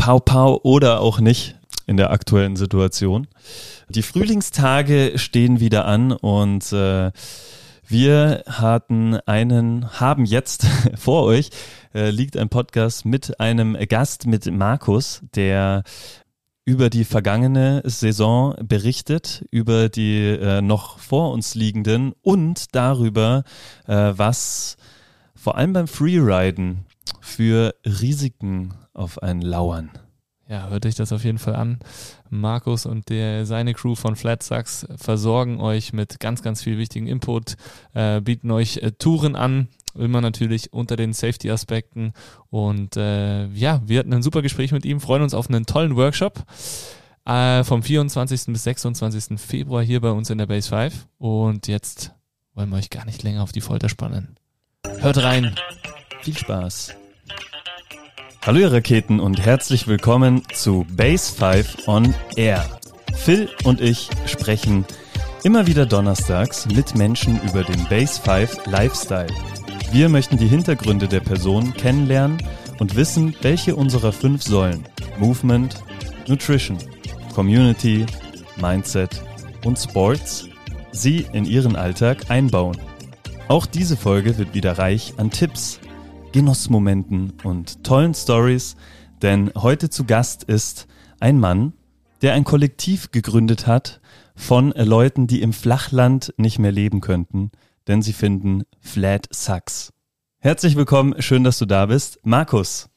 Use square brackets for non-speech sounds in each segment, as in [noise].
Pau Pau oder auch nicht in der aktuellen Situation. Die Frühlingstage stehen wieder an und äh, wir hatten einen, haben jetzt [laughs] vor euch äh, liegt ein Podcast mit einem Gast, mit Markus, der über die vergangene Saison berichtet, über die äh, noch vor uns liegenden und darüber, äh, was vor allem beim Freeriden für Risiken auf einen lauern. Ja, hört euch das auf jeden Fall an. Markus und der, seine Crew von Flat Sucks versorgen euch mit ganz, ganz viel wichtigen Input, äh, bieten euch äh, Touren an, immer natürlich unter den Safety-Aspekten. Und äh, ja, wir hatten ein super Gespräch mit ihm, freuen uns auf einen tollen Workshop äh, vom 24. bis 26. Februar hier bei uns in der Base 5. Und jetzt wollen wir euch gar nicht länger auf die Folter spannen. Hört rein. Viel Spaß. Hallo ihr Raketen und herzlich willkommen zu Base 5 on Air. Phil und ich sprechen immer wieder donnerstags mit Menschen über den Base 5 Lifestyle. Wir möchten die Hintergründe der Person kennenlernen und wissen, welche unserer fünf Säulen Movement, Nutrition, Community, Mindset und Sports sie in ihren Alltag einbauen. Auch diese Folge wird wieder reich an Tipps, Genussmomenten und tollen Stories, denn heute zu Gast ist ein Mann, der ein Kollektiv gegründet hat von Leuten, die im Flachland nicht mehr leben könnten, denn sie finden Flat Sucks. Herzlich willkommen, schön, dass du da bist. Markus.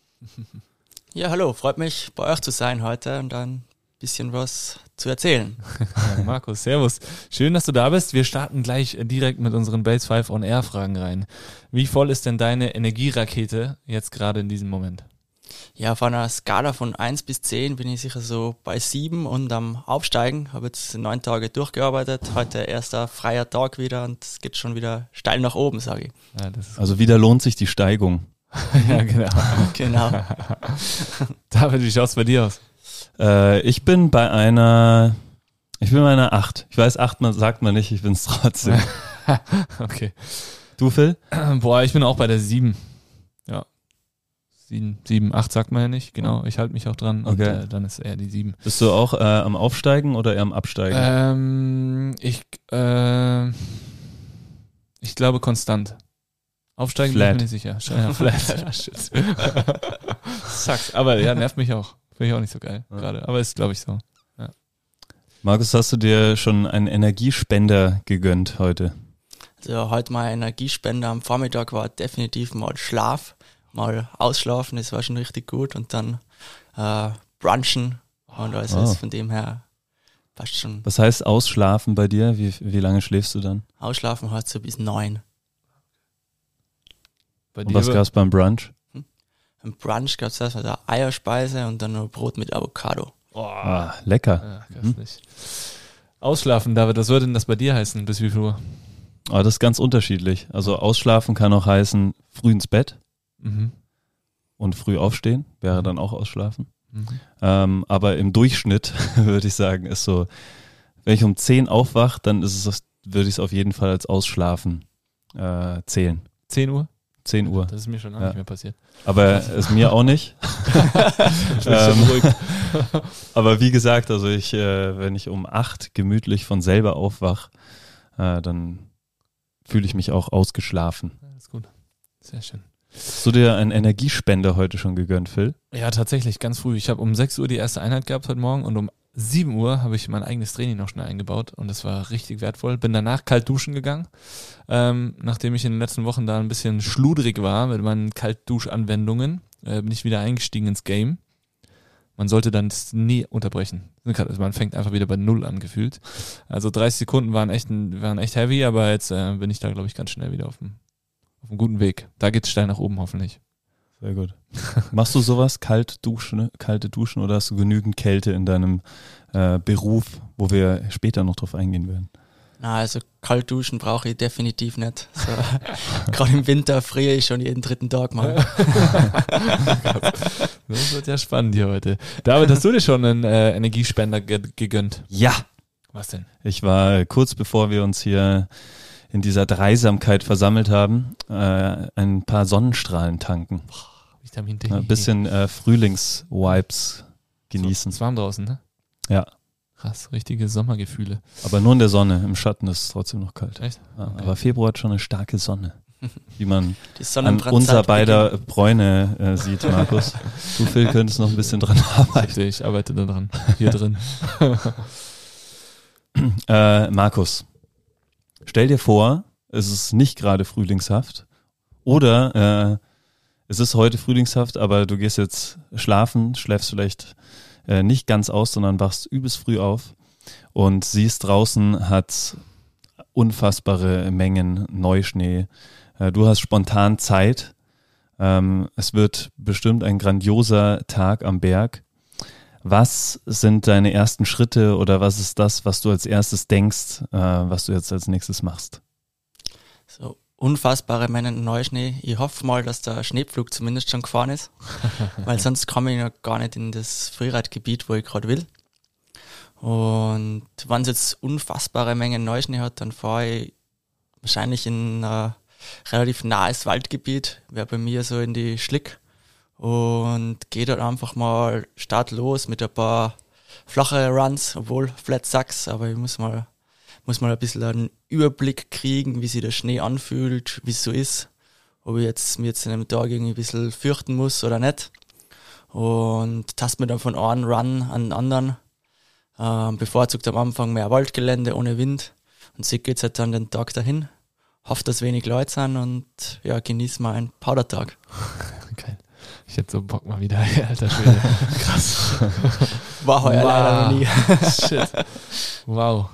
Ja, hallo, freut mich bei euch zu sein heute und dann bisschen was zu erzählen. Ja, [laughs] Markus, Servus. Schön, dass du da bist. Wir starten gleich direkt mit unseren Base 5 On Air Fragen rein. Wie voll ist denn deine Energierakete jetzt gerade in diesem Moment? Ja, von einer Skala von 1 bis 10 bin ich sicher so bei 7 und am Aufsteigen. Habe jetzt neun Tage durchgearbeitet. Heute erster freier Tag wieder und es geht schon wieder steil nach oben, sage ich. Ja, also wieder lohnt sich die Steigung. [laughs] ja, genau. [laughs] genau. David, wie schaut es bei dir aus? Äh, ich bin bei einer, ich bin bei einer 8. Ich weiß, 8 man, sagt man nicht, ich bin es trotzdem. [laughs] okay. Du, Phil? [clears throat] Boah, ich bin auch bei der 7. Ja. 7, 7, 8 sagt man ja nicht, genau. Ich halte mich auch dran und Okay. äh, dann ist eher die 7. Bist du auch äh, am Aufsteigen oder eher am Absteigen? Ähm, ich, äh, ich glaube konstant. Aufsteigen Flat. bin ich mir nicht sicher. Ja, [laughs] flat. [laughs] Sucks. Aber ja, nervt mich auch. Finde ich auch nicht so geil Ja. gerade. Aber ist, glaube ich, so. Markus, hast du dir schon einen Energiespender gegönnt heute? Also heute mein Energiespender am Vormittag war definitiv mal Schlaf, mal ausschlafen, das war schon richtig gut und dann äh, brunchen und also Oh. ist von dem her passt schon. Was heißt ausschlafen bei dir? Wie, wie lange schläfst du dann? Ausschlafen hat so bis neun. Bei Und was gab's beim Brunch? Im Brunch gab es erstmal da Eierspeise und dann noch Brot mit Avocado. Oh, Ah, lecker. ja, Hm? Ausschlafen, David, was würde denn das bei dir heißen? Bis wie viel Uhr? Aber das ist ganz unterschiedlich. Also ausschlafen kann auch heißen früh ins Bett Mhm. und früh aufstehen, wäre dann auch ausschlafen. Mhm. Ähm, aber im Durchschnitt [laughs] würde ich sagen, ist so, wenn ich um 10 aufwache, dann ist es, würde ich es auf jeden Fall als Ausschlafen äh, zählen. 10 Uhr? 10 Uhr. Das ist mir schon auch Ja. nicht mehr passiert. Aber ist mir auch nicht. [laughs] Ähm. [laughs] Aber wie gesagt, also ich, äh, wenn ich um 8 gemütlich von selber aufwach, äh, dann fühle ich mich auch ausgeschlafen. Ja, ist gut. Sehr schön. Hast du dir einen Energiespender heute schon gegönnt, Phil? Ja, tatsächlich, ganz früh. Ich habe um 6 Uhr die erste Einheit gehabt heute Morgen und um 7 Uhr habe ich mein eigenes Training noch schnell eingebaut und das war richtig wertvoll. Bin danach kalt duschen gegangen, ähm, nachdem ich in den letzten Wochen da ein bisschen schludrig war mit meinen Kaltduschanwendungen, äh, bin ich wieder eingestiegen ins Game. Man sollte dann nie unterbrechen. Also man fängt einfach wieder bei Null an gefühlt. Also 30 Sekunden waren echt, waren echt heavy, aber jetzt äh, bin ich da, glaube ich, ganz schnell wieder auf dem, auf dem guten Weg. Da geht's steil nach oben hoffentlich. Sehr gut. Machst du sowas, kalt duschen, kalte Duschen oder hast du genügend Kälte in deinem äh, Beruf, wo wir später noch drauf eingehen werden? Na, also kalt duschen brauche ich definitiv nicht. So, [laughs] Gerade im Winter friere ich schon jeden dritten Tag mal. [laughs] Das wird ja spannend hier heute. David, hast du dir schon einen äh, Energiespender ge gegönnt? Ja. Was denn? Ich war kurz bevor wir uns hier in dieser Dreisamkeit versammelt haben, äh, ein paar Sonnenstrahlen tanken. Vitamin D. Ja, Ein bisschen äh, Frühlings-Vibes genießen. Es ist warm draußen, ne? Ja. Krass, richtige Sommergefühle. Aber nur in der Sonne. Im Schatten ist es trotzdem noch kalt. Echt? Ja, Okay. Aber Februar hat schon eine starke Sonne. [laughs] Wie man an unser beginnt. beider Bräune äh, sieht, Markus. [laughs] Du, Phil, könntest noch ein bisschen dran arbeiten. Ich arbeite da dran. Hier drin. [laughs] Äh, Markus, stell dir vor, es ist nicht gerade frühlingshaft oder äh, es ist heute frühlingshaft, aber du gehst jetzt schlafen, schläfst vielleicht äh, nicht ganz aus, sondern wachst übelst früh auf und siehst draußen hat unfassbare Mengen Neuschnee. Äh, du hast spontan Zeit. Ähm, es wird bestimmt ein grandioser Tag am Berg. Was sind deine ersten Schritte oder was ist das, was du als erstes denkst, äh, was du jetzt als nächstes machst? So unfassbare Mengen Neuschnee. Ich hoffe mal, dass der Schneepflug zumindest schon gefahren ist, [laughs] weil sonst komme ich noch gar nicht in das Freeradgebiet, wo ich gerade will. Und wenn es jetzt unfassbare Mengen Neuschnee hat, dann fahre ich wahrscheinlich in ein relativ nahes Waldgebiet, wäre bei mir so in die Schlick und gehe dort einfach mal startlos mit ein paar flache Runs, obwohl Flat Sucks, aber ich muss mal muss mal ein bisschen einen Überblick kriegen, wie sich der Schnee anfühlt, wie es so ist, ob ich jetzt mir jetzt in einem Tag irgendwie ein bisschen fürchten muss oder nicht. Und tast mir dann von einem Run an den anderen. Ähm, bevorzugt am Anfang mehr Waldgelände ohne Wind. Und so geht's halt dann den Tag dahin. Hoffe, dass wenig Leute sind und ja, genieß mal einen Powdertag. [laughs] Geil. Ich hätte so Bock mal wieder, [laughs] alter Schwede. [laughs] Krass. War heuer leider noch nie. Shit. Wow.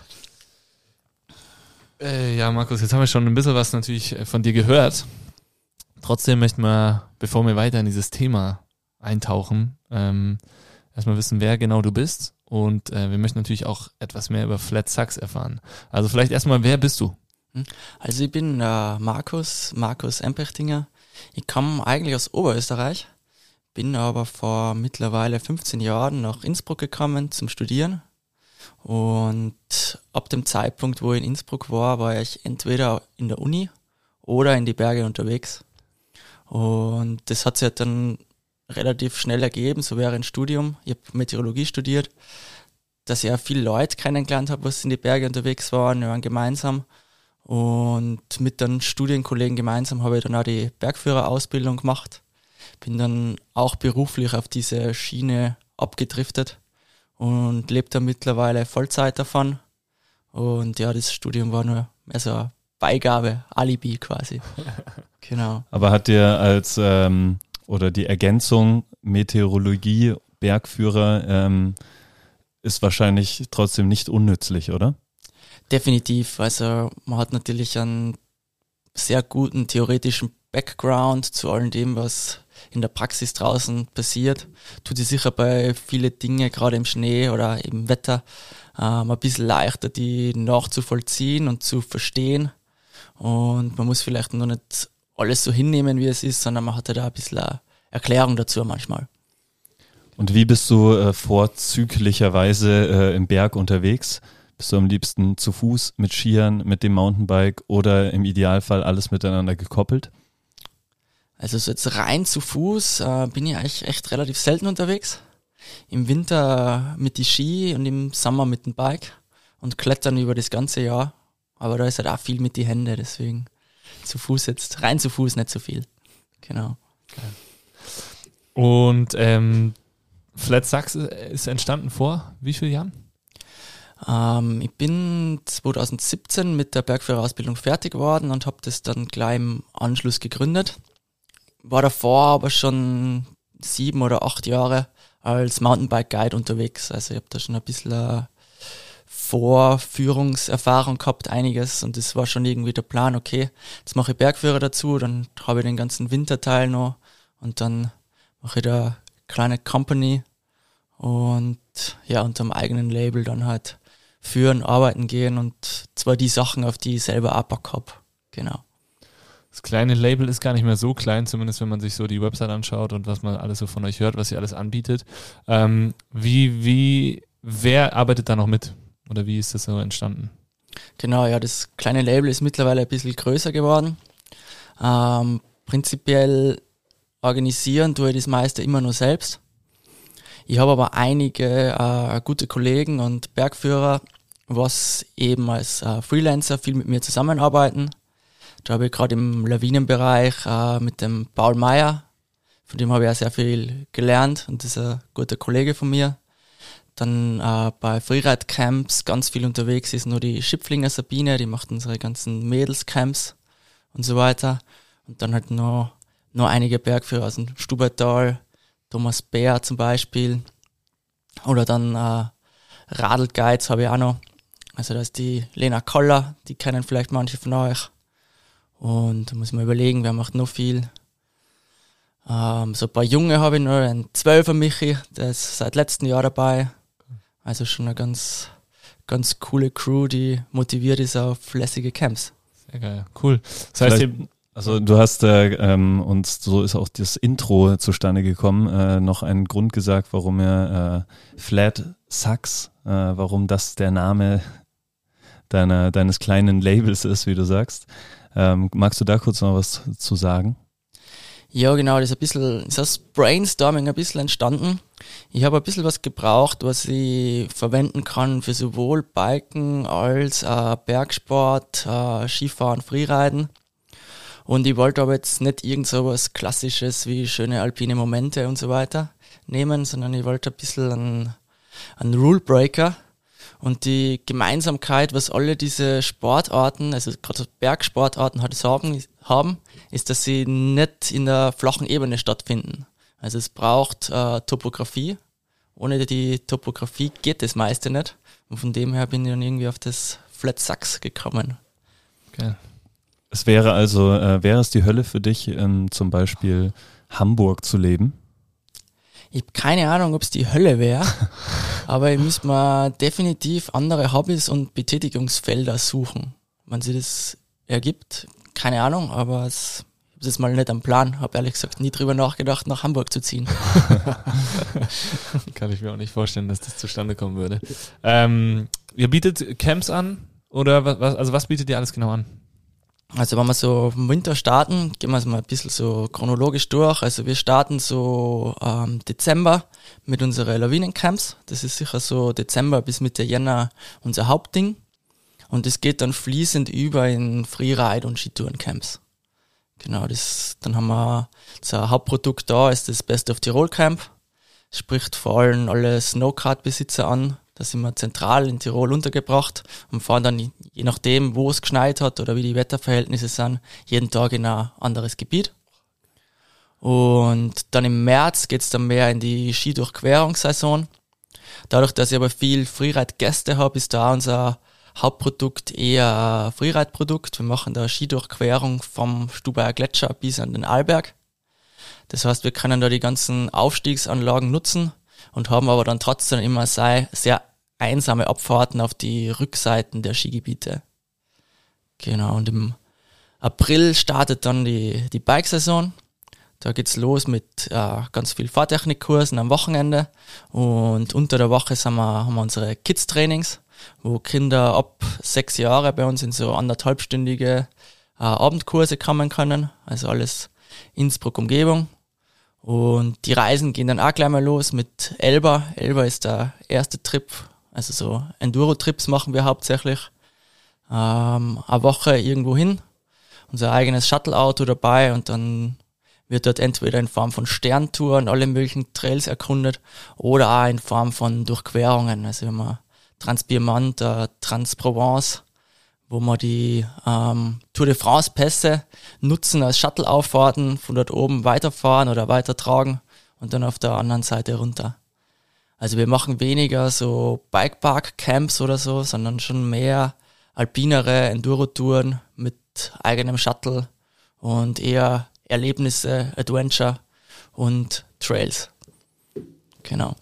Äh, ja, Markus, jetzt haben wir schon ein bisschen was natürlich äh, von dir gehört. Trotzdem möchten wir, bevor wir weiter in dieses Thema eintauchen, ähm, erstmal wissen, wer genau du bist. Und äh, wir möchten natürlich auch etwas mehr über Flat Sucks erfahren. Also vielleicht erstmal, wer bist du? Also ich bin äh, Markus, Markus Empechtinger. Ich komme eigentlich aus Oberösterreich, bin aber vor mittlerweile 15 Jahren nach Innsbruck gekommen zum Studieren. Und ab dem Zeitpunkt, wo ich in Innsbruck war, war ich entweder in der Uni oder in die Berge unterwegs. Und das hat sich halt dann relativ schnell ergeben, so ein Studium. Ich habe Meteorologie studiert, dass ich auch viele Leute kennengelernt habe, was in die Berge unterwegs waren. Wir waren gemeinsam. Und mit den Studienkollegen gemeinsam habe ich dann auch die Bergführerausbildung gemacht. Bin dann auch beruflich auf diese Schiene abgedriftet und lebe da mittlerweile Vollzeit davon. Und ja, das Studium war nur mehr so eine Beigabe, Alibi quasi. [laughs] genau. Aber hat dir als ähm, oder die Ergänzung Meteorologie, Bergführer ähm, ist wahrscheinlich trotzdem nicht unnützlich, oder? Definitiv. Also man hat natürlich einen sehr guten theoretischen Background zu all dem, was in der Praxis draußen passiert. Tut sich sicher bei viele Dinge, gerade im Schnee oder im Wetter, ähm, ein bisschen leichter, die nachzuvollziehen und zu verstehen. Und man muss vielleicht noch nicht alles so hinnehmen, wie es ist, sondern man hat da ein bisschen eine Erklärung dazu manchmal. Und wie bist du äh, vorzüglicherweise äh, im Berg unterwegs? Bist du am liebsten zu Fuß, mit Skiern, mit dem Mountainbike oder im Idealfall alles miteinander gekoppelt? Also so jetzt rein zu Fuß äh, bin ich eigentlich echt relativ selten unterwegs. Im Winter mit die Ski und im Sommer mit dem Bike und klettern über das ganze Jahr. Aber da ist halt auch viel mit die Hände, deswegen zu Fuß jetzt, rein zu Fuß nicht so viel. Genau. Und ähm, Flat Sucks ist entstanden vor wie vielen Jahren? Ähm, ich bin 2017 mit der Bergführerausbildung fertig geworden und habe das dann gleich im Anschluss gegründet. War davor aber schon sieben oder acht Jahre als Mountainbike Guide unterwegs. Also ich habe da schon ein bisschen äh, Vorführungserfahrung gehabt, einiges. Und das war schon irgendwie der Plan, okay, jetzt mache ich Bergführer dazu, dann habe ich den ganzen Winterteil noch und dann mache ich da eine kleine Company und ja, unter dem eigenen Label dann halt führen, arbeiten gehen und zwar die Sachen, auf die ich selber auch Bock hab. Genau. Das kleine Label ist gar nicht mehr so klein, zumindest wenn man sich so die Website anschaut und was man alles so von euch hört, was ihr alles anbietet. Ähm, wie, wie, wer arbeitet da noch mit? Oder wie ist das so entstanden? Genau, ja, das kleine Label ist mittlerweile ein bisschen größer geworden. Ähm, prinzipiell organisieren tue ich das meiste immer nur selbst. Ich habe aber einige äh, gute Kollegen und Bergführer, was eben als äh, Freelancer viel mit mir zusammenarbeiten. Da habe ich gerade im Lawinenbereich äh, mit dem Paul Meyer, von dem habe ich auch sehr viel gelernt und das ist ein guter Kollege von mir. Dann äh, bei Freeride-Camps ganz viel unterwegs ist nur die Schipflinger Sabine, die macht unsere ganzen Mädelscamps und so weiter. Und dann halt noch, noch einige Bergführer aus dem Stubertal, Thomas Bär zum Beispiel. Oder dann äh, Radlguides habe ich auch noch. Also da ist die Lena Koller, die kennen vielleicht manche von euch. Und da muss man überlegen, wer macht noch viel. Ähm, so ein paar Junge habe ich noch, ein Zwölfer Michi, der ist seit letztem Jahr dabei. Also schon eine ganz, ganz coole Crew, die motiviert ist auf lässige Camps. Sehr geil, cool. Das heißt, Also du hast äh, ähm, uns, so ist auch das Intro zustande gekommen, äh, noch einen Grund gesagt, warum er äh, Flat Sucks, äh, warum das der Name deiner, deines kleinen Labels ist, wie du sagst. Ähm, magst du da kurz noch was zu sagen? Ja, genau, das ist ein bisschen, ist das Brainstorming ein bisschen entstanden. Ich habe ein bisschen was gebraucht, was ich verwenden kann für sowohl Biken als äh, Bergsport, äh, Skifahren, Freeriden. Und ich wollte aber jetzt nicht irgend so was Klassisches wie schöne alpine Momente und so weiter nehmen, sondern ich wollte ein bisschen einen, einen Rule Breaker. Und die Gemeinsamkeit, was alle diese Sportarten, also gerade Bergsportarten halt haben, haben, ist, dass sie nicht in der flachen Ebene stattfinden. Also es braucht äh, Topografie. Ohne die Topografie geht das meiste nicht. Und von dem her bin ich dann irgendwie auf das Flat Sachs gekommen. geil. Es wäre also, äh, wäre es die Hölle für dich, in zum Beispiel Hamburg zu leben? Ich habe keine Ahnung, ob es die Hölle wäre, [laughs] aber ich müsste mal definitiv andere Hobbys und Betätigungsfelder suchen. Wenn sie das ergibt, keine Ahnung, aber es habe jetzt mal nicht am Plan. Habe ehrlich gesagt nie drüber nachgedacht, nach Hamburg zu ziehen. [laughs] Kann ich mir auch nicht vorstellen, dass das zustande kommen würde. Ähm, ihr bietet Camps an oder was, also was bietet ihr alles genau an? Also wenn wir so im Winter starten, gehen wir es mal ein bisschen so chronologisch durch. Also wir starten so ähm, Dezember mit unseren Lawinencamps. Das ist sicher so Dezember bis Mitte Jänner unser Hauptding. Und es geht dann fließend über in Freeride und Skitourencamps. Genau, das, dann haben wir, unser Hauptprodukt da ist das Best of Tirol Camp. Spricht vor allem alle Snowcard-Besitzer an. Da sind wir zentral in Tirol untergebracht und fahren dann, je nachdem, wo es geschneit hat oder wie die Wetterverhältnisse sind, jeden Tag in ein anderes Gebiet. Und dann im März geht's dann mehr in die Skidurchquerungssaison. Dadurch, dass ich aber viel Freeride-Gäste habe, ist da unser Hauptprodukt eher ein Freeride-Produkt. Wir machen da Skidurchquerung vom Stubaier Gletscher bis an den Arlberg. Das heißt, wir können da die ganzen Aufstiegsanlagen nutzen und haben aber dann trotzdem immer sehr, sehr einsame Abfahrten auf die Rückseiten der Skigebiete. Genau, und im April startet dann die, die Bikesaison. Da geht's los mit äh, ganz viel Fahrtechnikkursen am Wochenende und unter der Woche sind wir, haben wir unsere Kids-Trainings, wo Kinder ab sechs Jahre bei uns in so anderthalbstündige äh, Abendkurse kommen können, also alles Innsbruck-Umgebung. Und die Reisen gehen dann auch gleich mal los mit Elba. Elba ist der erste Trip, also so Enduro-Trips machen wir hauptsächlich. Ähm, eine Woche irgendwo hin, unser eigenes Shuttle-Auto dabei und dann wird dort entweder in Form von Sterntouren alle möglichen Trails erkundet oder auch in Form von Durchquerungen. Also wir haben Transpiermont, äh, Transprovence, wo wir die ähm, Tour de France Pässe nutzen als Shuttle-Auffahrten, von dort oben weiterfahren oder weitertragen und dann auf der anderen Seite runter. Also wir machen weniger so Bikepark-Camps oder so, sondern schon mehr alpinere Enduro-Touren mit eigenem Shuttle und eher Erlebnisse, Adventure und Trails. Genau.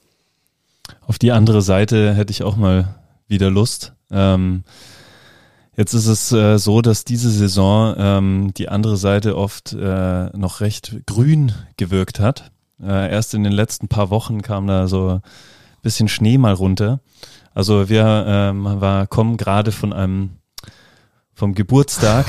Auf die andere Seite hätte ich auch mal wieder Lust. Ähm, jetzt ist es äh, so, dass diese Saison ähm, die andere Seite oft äh, noch recht grün gewirkt hat. Äh, erst in den letzten paar Wochen kam da so ein bisschen Schnee mal runter. Also wir ähm, war, kommen gerade von einem vom Geburtstag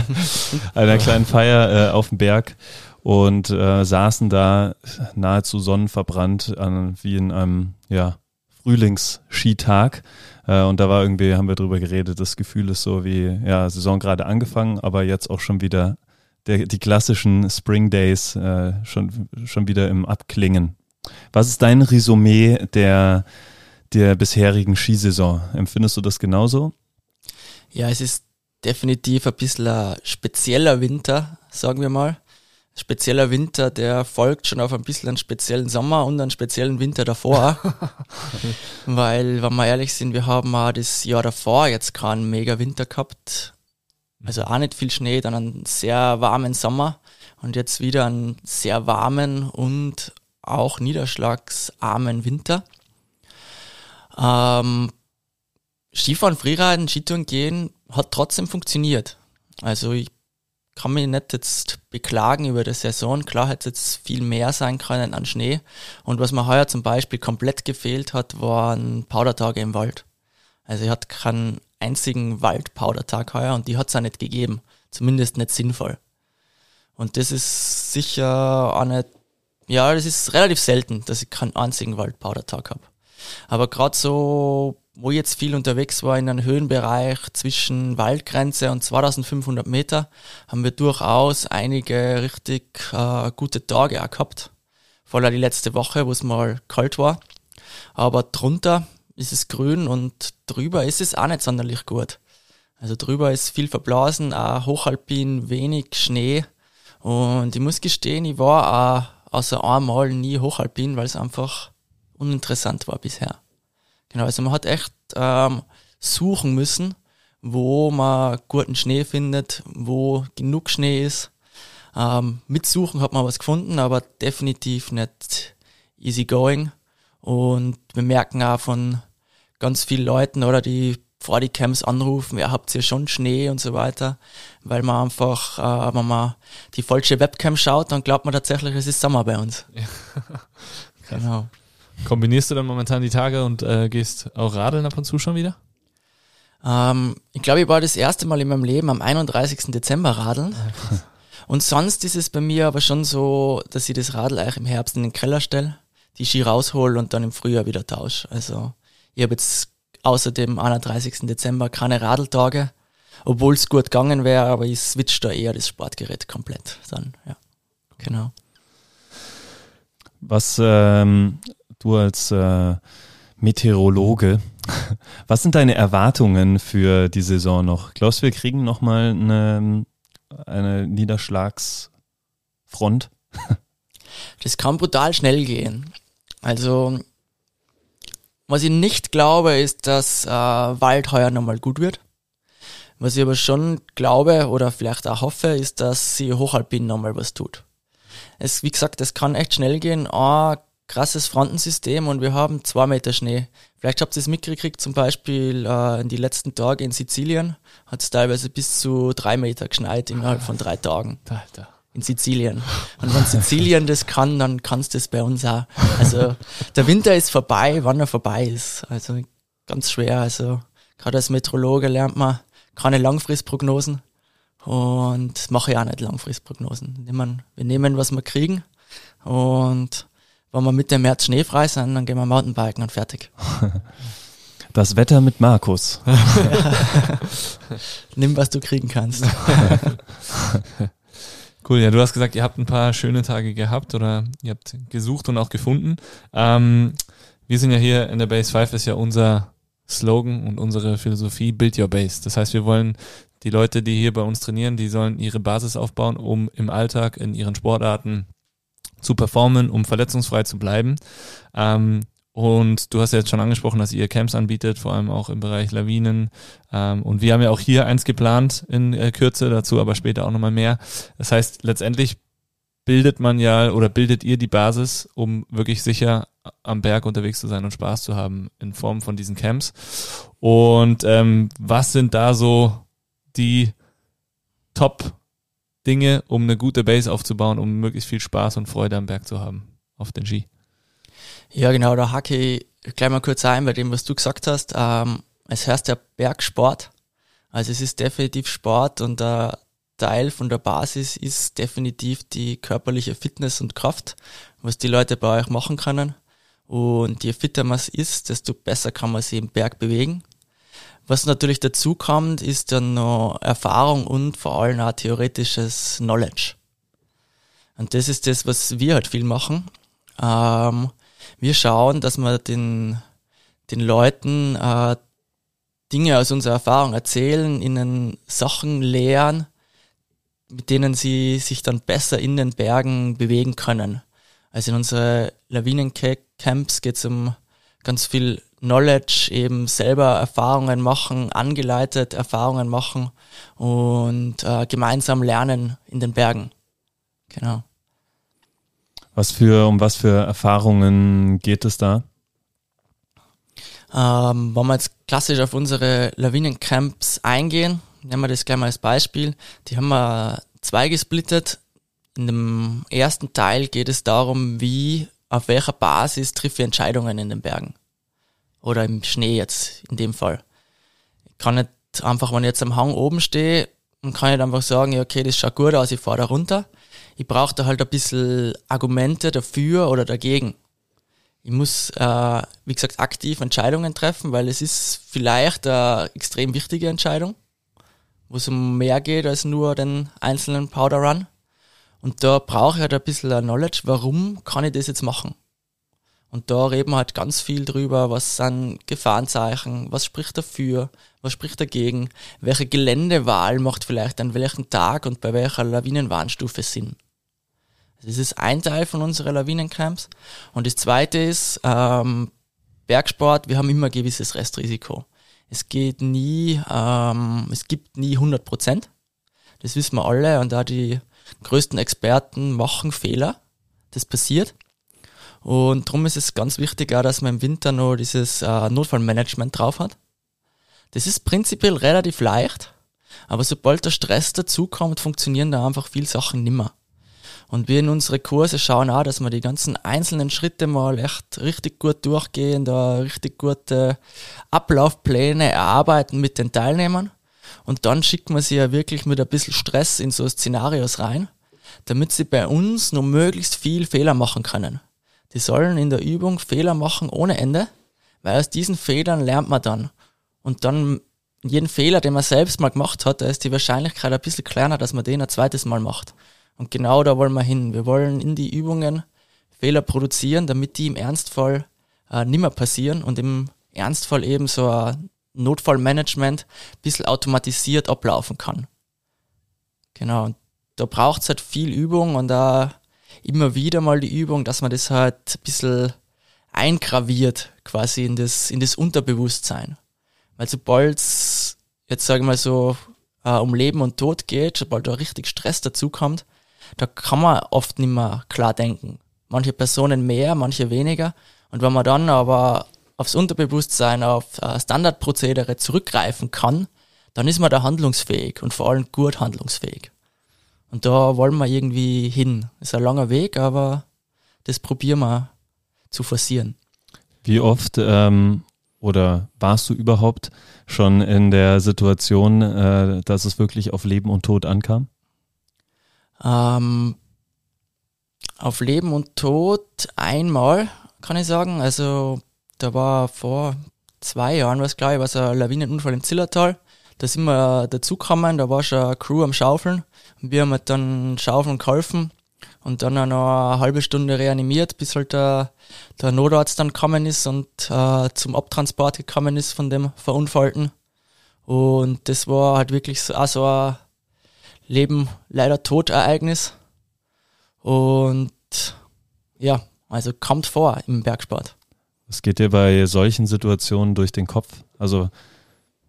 [laughs] einer kleinen Feier äh, auf dem Berg und äh, saßen da nahezu sonnenverbrannt an, wie in einem ja, Frühlingsskitag. Äh, und da war irgendwie, haben wir drüber geredet, das Gefühl ist so wie, ja, Saison gerade angefangen, aber jetzt auch schon wieder der, die klassischen Spring Days äh, schon, schon wieder im Abklingen. Was ist dein Resümee der, der bisherigen Skisaison? Empfindest du das genauso? Ja, es ist definitiv ein bisschen ein spezieller Winter, sagen wir mal. Spezieller Winter, der folgt schon auf ein bisschen einen speziellen Sommer und einen speziellen Winter davor. [laughs] Weil, wenn wir ehrlich sind, wir haben auch das Jahr davor jetzt keinen mega Winter gehabt. Also auch nicht viel Schnee, dann einen sehr warmen Sommer und jetzt wieder einen sehr warmen und auch niederschlagsarmen Winter. Ähm, Skifahren, Freeriden, Skitouren gehen hat trotzdem funktioniert. Also ich kann mich nicht jetzt beklagen über die Saison. Klar hätte jetzt viel mehr sein können an Schnee. Und was mir heuer zum Beispiel komplett gefehlt hat, waren Powdertage im Wald. Also ich hatte keinen einzigen Waldpowdertag heuer und die hat es auch nicht gegeben. Zumindest nicht sinnvoll. Und das ist sicher auch nicht, ja, das ist relativ selten, dass ich keinen einzigen Waldpowdertag habe. Aber gerade so wo ich jetzt viel unterwegs war in einem Höhenbereich zwischen Waldgrenze und 2500 Meter, haben wir durchaus einige richtig äh, gute Tage auch gehabt. Vor allem die letzte Woche, wo es mal kalt war. Aber drunter ist es grün und drüber ist es auch nicht sonderlich gut. Also drüber ist viel verblasen, auch hochalpin, wenig Schnee. Und ich muss gestehen, ich war auch außer einmal nie hochalpin, weil es einfach uninteressant war bisher. Genau, also man hat echt ähm, suchen müssen, wo man guten Schnee findet, wo genug Schnee ist. Ähm, mit Suchen hat man was gefunden, aber definitiv nicht easy going. Und wir merken auch von ganz vielen Leuten, oder die vor die Camps anrufen, ja, habt ihr schon Schnee und so weiter, weil man einfach, äh, wenn man die falsche Webcam schaut, dann glaubt man tatsächlich, es ist Sommer bei uns. Ja. [laughs] genau. Kombinierst du dann momentan die Tage und äh, gehst auch radeln ab und zu schon wieder? Ähm, ich glaube, ich war das erste Mal in meinem Leben am 31. Dezember radeln. [laughs] und sonst ist es bei mir aber schon so, dass ich das Radl eigentlich im Herbst in den Keller stelle, die Ski raushol und dann im Frühjahr wieder tausche. Also ich habe jetzt außer dem 31. Dezember keine Radeltage, obwohl es gut gegangen wäre, aber ich switch da eher das Sportgerät komplett dann, ja. Genau. Was ähm, du als äh, Meteorologe, [laughs] was sind deine Erwartungen für die Saison noch? Glaubst du, wir kriegen nochmal eine, eine Niederschlagsfront? [laughs] das kann brutal schnell gehen. Also, was ich nicht glaube, ist, dass äh, Wald heuer nochmal gut wird. Was ich aber schon glaube oder vielleicht auch hoffe, ist, dass sie Hochalpin nochmal was tut. Es, wie gesagt, es kann echt schnell gehen. Ah, krasses Frontensystem und wir haben zwei Meter Schnee. Vielleicht habt ihr es mitgekriegt, zum Beispiel äh, in die letzten Tage in Sizilien hat es teilweise bis zu drei Meter geschneit innerhalb von drei Tagen. Alter. In Sizilien. Und wenn Sizilien das kann, dann kannst du es bei uns auch. Also der Winter ist vorbei, wann er vorbei ist. Also ganz schwer. Also gerade als Meteorologe lernt man keine Langfristprognosen und mache ich auch nicht Langfristprognosen. Wir nehmen, was wir kriegen und wenn wir Mitte März schneefrei sind, dann gehen wir Mountainbiken und fertig. [laughs] Das Wetter mit Markus. [laughs] Nimm, was du kriegen kannst. [laughs] Cool, ja, du hast gesagt, ihr habt ein paar schöne Tage gehabt oder ihr habt gesucht und auch gefunden. Ähm, wir sind ja hier in der Base 5, ist ja unser Slogan und unsere Philosophie Build Your Base. Das heißt, wir wollen die Leute, die hier bei uns trainieren, die sollen ihre Basis aufbauen, um im Alltag in ihren Sportarten zu performen, um verletzungsfrei zu bleiben. Ähm, und du hast ja jetzt schon angesprochen, dass ihr Camps anbietet, vor allem auch im Bereich Lawinen. Ähm, und wir haben ja auch hier eins geplant in äh, Kürze, dazu aber später auch nochmal mehr. Das heißt, letztendlich bildet man ja oder bildet ihr die Basis, um wirklich sicher am Berg unterwegs zu sein und Spaß zu haben in Form von diesen Camps. Und ähm, was sind da so die Top Dinge, um eine gute Base aufzubauen, um möglichst viel Spaß und Freude am Berg zu haben auf den Ski. Ja, genau, da hacke ich gleich mal kurz ein bei dem, was du gesagt hast. Ähm, es heißt ja Bergsport. Also es ist definitiv Sport und der Teil von der Basis ist definitiv die körperliche Fitness und Kraft, was die Leute bei euch machen können. Und je fitter man ist, desto besser kann man sich im Berg bewegen. Was natürlich dazu kommt, ist dann noch Erfahrung und vor allem auch theoretisches Knowledge. Und das ist das, was wir halt viel machen. Ähm, wir schauen, dass wir den, den Leuten äh, Dinge aus unserer Erfahrung erzählen, ihnen Sachen lehren, mit denen sie sich dann besser in den Bergen bewegen können. Also in unsere Lawinencamps geht es um ganz viel Knowledge, eben selber Erfahrungen machen, angeleitet Erfahrungen machen und äh, gemeinsam lernen in den Bergen. Genau. Was für, um was für Erfahrungen geht es da? Ähm, wenn wir jetzt klassisch auf unsere Lawinencamps eingehen, nehmen wir das gleich mal als Beispiel. Die haben wir zwei gesplittet. In dem ersten Teil geht es darum, wie, auf welcher Basis trifft ich Entscheidungen in den Bergen. Oder im Schnee jetzt in dem Fall. Ich kann nicht einfach, wenn ich jetzt am Hang oben stehe, und kann nicht einfach sagen, ja, okay, das schaut gut aus, ich fahre da runter. Ich brauche da halt ein bisschen Argumente dafür oder dagegen. Ich muss, äh, wie gesagt, aktiv Entscheidungen treffen, weil es ist vielleicht eine extrem wichtige Entscheidung, wo es um mehr geht als nur den einzelnen Powder Run. Und da brauche ich halt ein bisschen Knowledge, warum kann ich das jetzt machen? Und da reden wir halt ganz viel drüber, was sind Gefahrenzeichen, was spricht dafür, was spricht dagegen, welche Geländewahl macht vielleicht an welchem Tag und bei welcher Lawinenwarnstufe Sinn. Das ist ein Teil von unseren Lawinencamps. Und das zweite ist, ähm, Bergsport, wir haben immer gewisses Restrisiko. Es geht nie, ähm, es gibt nie 100 Prozent. Das wissen wir alle und da die größten Experten machen Fehler. Das passiert. Und darum ist es ganz wichtig auch, dass man im Winter noch dieses äh, Notfallmanagement drauf hat. Das ist prinzipiell relativ leicht, aber sobald der Stress dazukommt, funktionieren da einfach viele Sachen nimmer. Und wir in unsere Kurse schauen auch, dass wir die ganzen einzelnen Schritte mal echt richtig gut durchgehen, da richtig gute Ablaufpläne erarbeiten mit den Teilnehmern. Und dann schicken wir sie ja wirklich mit ein bisschen Stress in so Szenarios rein, damit sie bei uns nur möglichst viel Fehler machen können. Die sollen in der Übung Fehler machen ohne Ende, weil aus diesen Fehlern lernt man dann. Und dann jeden Fehler, den man selbst mal gemacht hat, da ist die Wahrscheinlichkeit ein bisschen kleiner, dass man den ein zweites Mal macht. Und genau da wollen wir hin. Wir wollen in die Übungen Fehler produzieren, damit die im Ernstfall äh, nimmer passieren und im Ernstfall eben so ein Notfallmanagement ein bisschen automatisiert ablaufen kann. Genau, und da braucht es halt viel Übung und da immer wieder mal die Übung, dass man das halt ein bisschen eingraviert quasi in das, in das Unterbewusstsein. Weil sobald jetzt sage ich mal so äh, um Leben und Tod geht, sobald da richtig Stress dazukommt, da kann man oft nicht mehr klar denken. Manche Personen mehr, manche weniger. Und wenn man dann aber aufs Unterbewusstsein, auf äh, Standardprozedere zurückgreifen kann, dann ist man da handlungsfähig und vor allem gut handlungsfähig. Und da wollen wir irgendwie hin. Ist ein langer Weg, aber das probieren wir zu forcieren. Wie oft ähm, oder warst du überhaupt schon in der Situation, äh, dass es wirklich auf Leben und Tod ankam? Ähm, auf Leben und Tod einmal, kann ich sagen. Also da war vor zwei Jahren, was glaube ich, war so ein Lawinenunfall im Zillertal. Da sind wir dazugekommen, da war schon eine Crew am Schaufeln. Und wir haben halt dann Schaufeln geholfen und dann auch noch eine halbe Stunde reanimiert, bis halt der, der Notarzt dann gekommen ist und äh, zum Abtransport gekommen ist von dem Verunfallten. Und das war halt wirklich so, auch so ein Leben leider Todereignis. Und ja, also kommt vor im Bergsport. Was geht dir bei solchen Situationen durch den Kopf? Also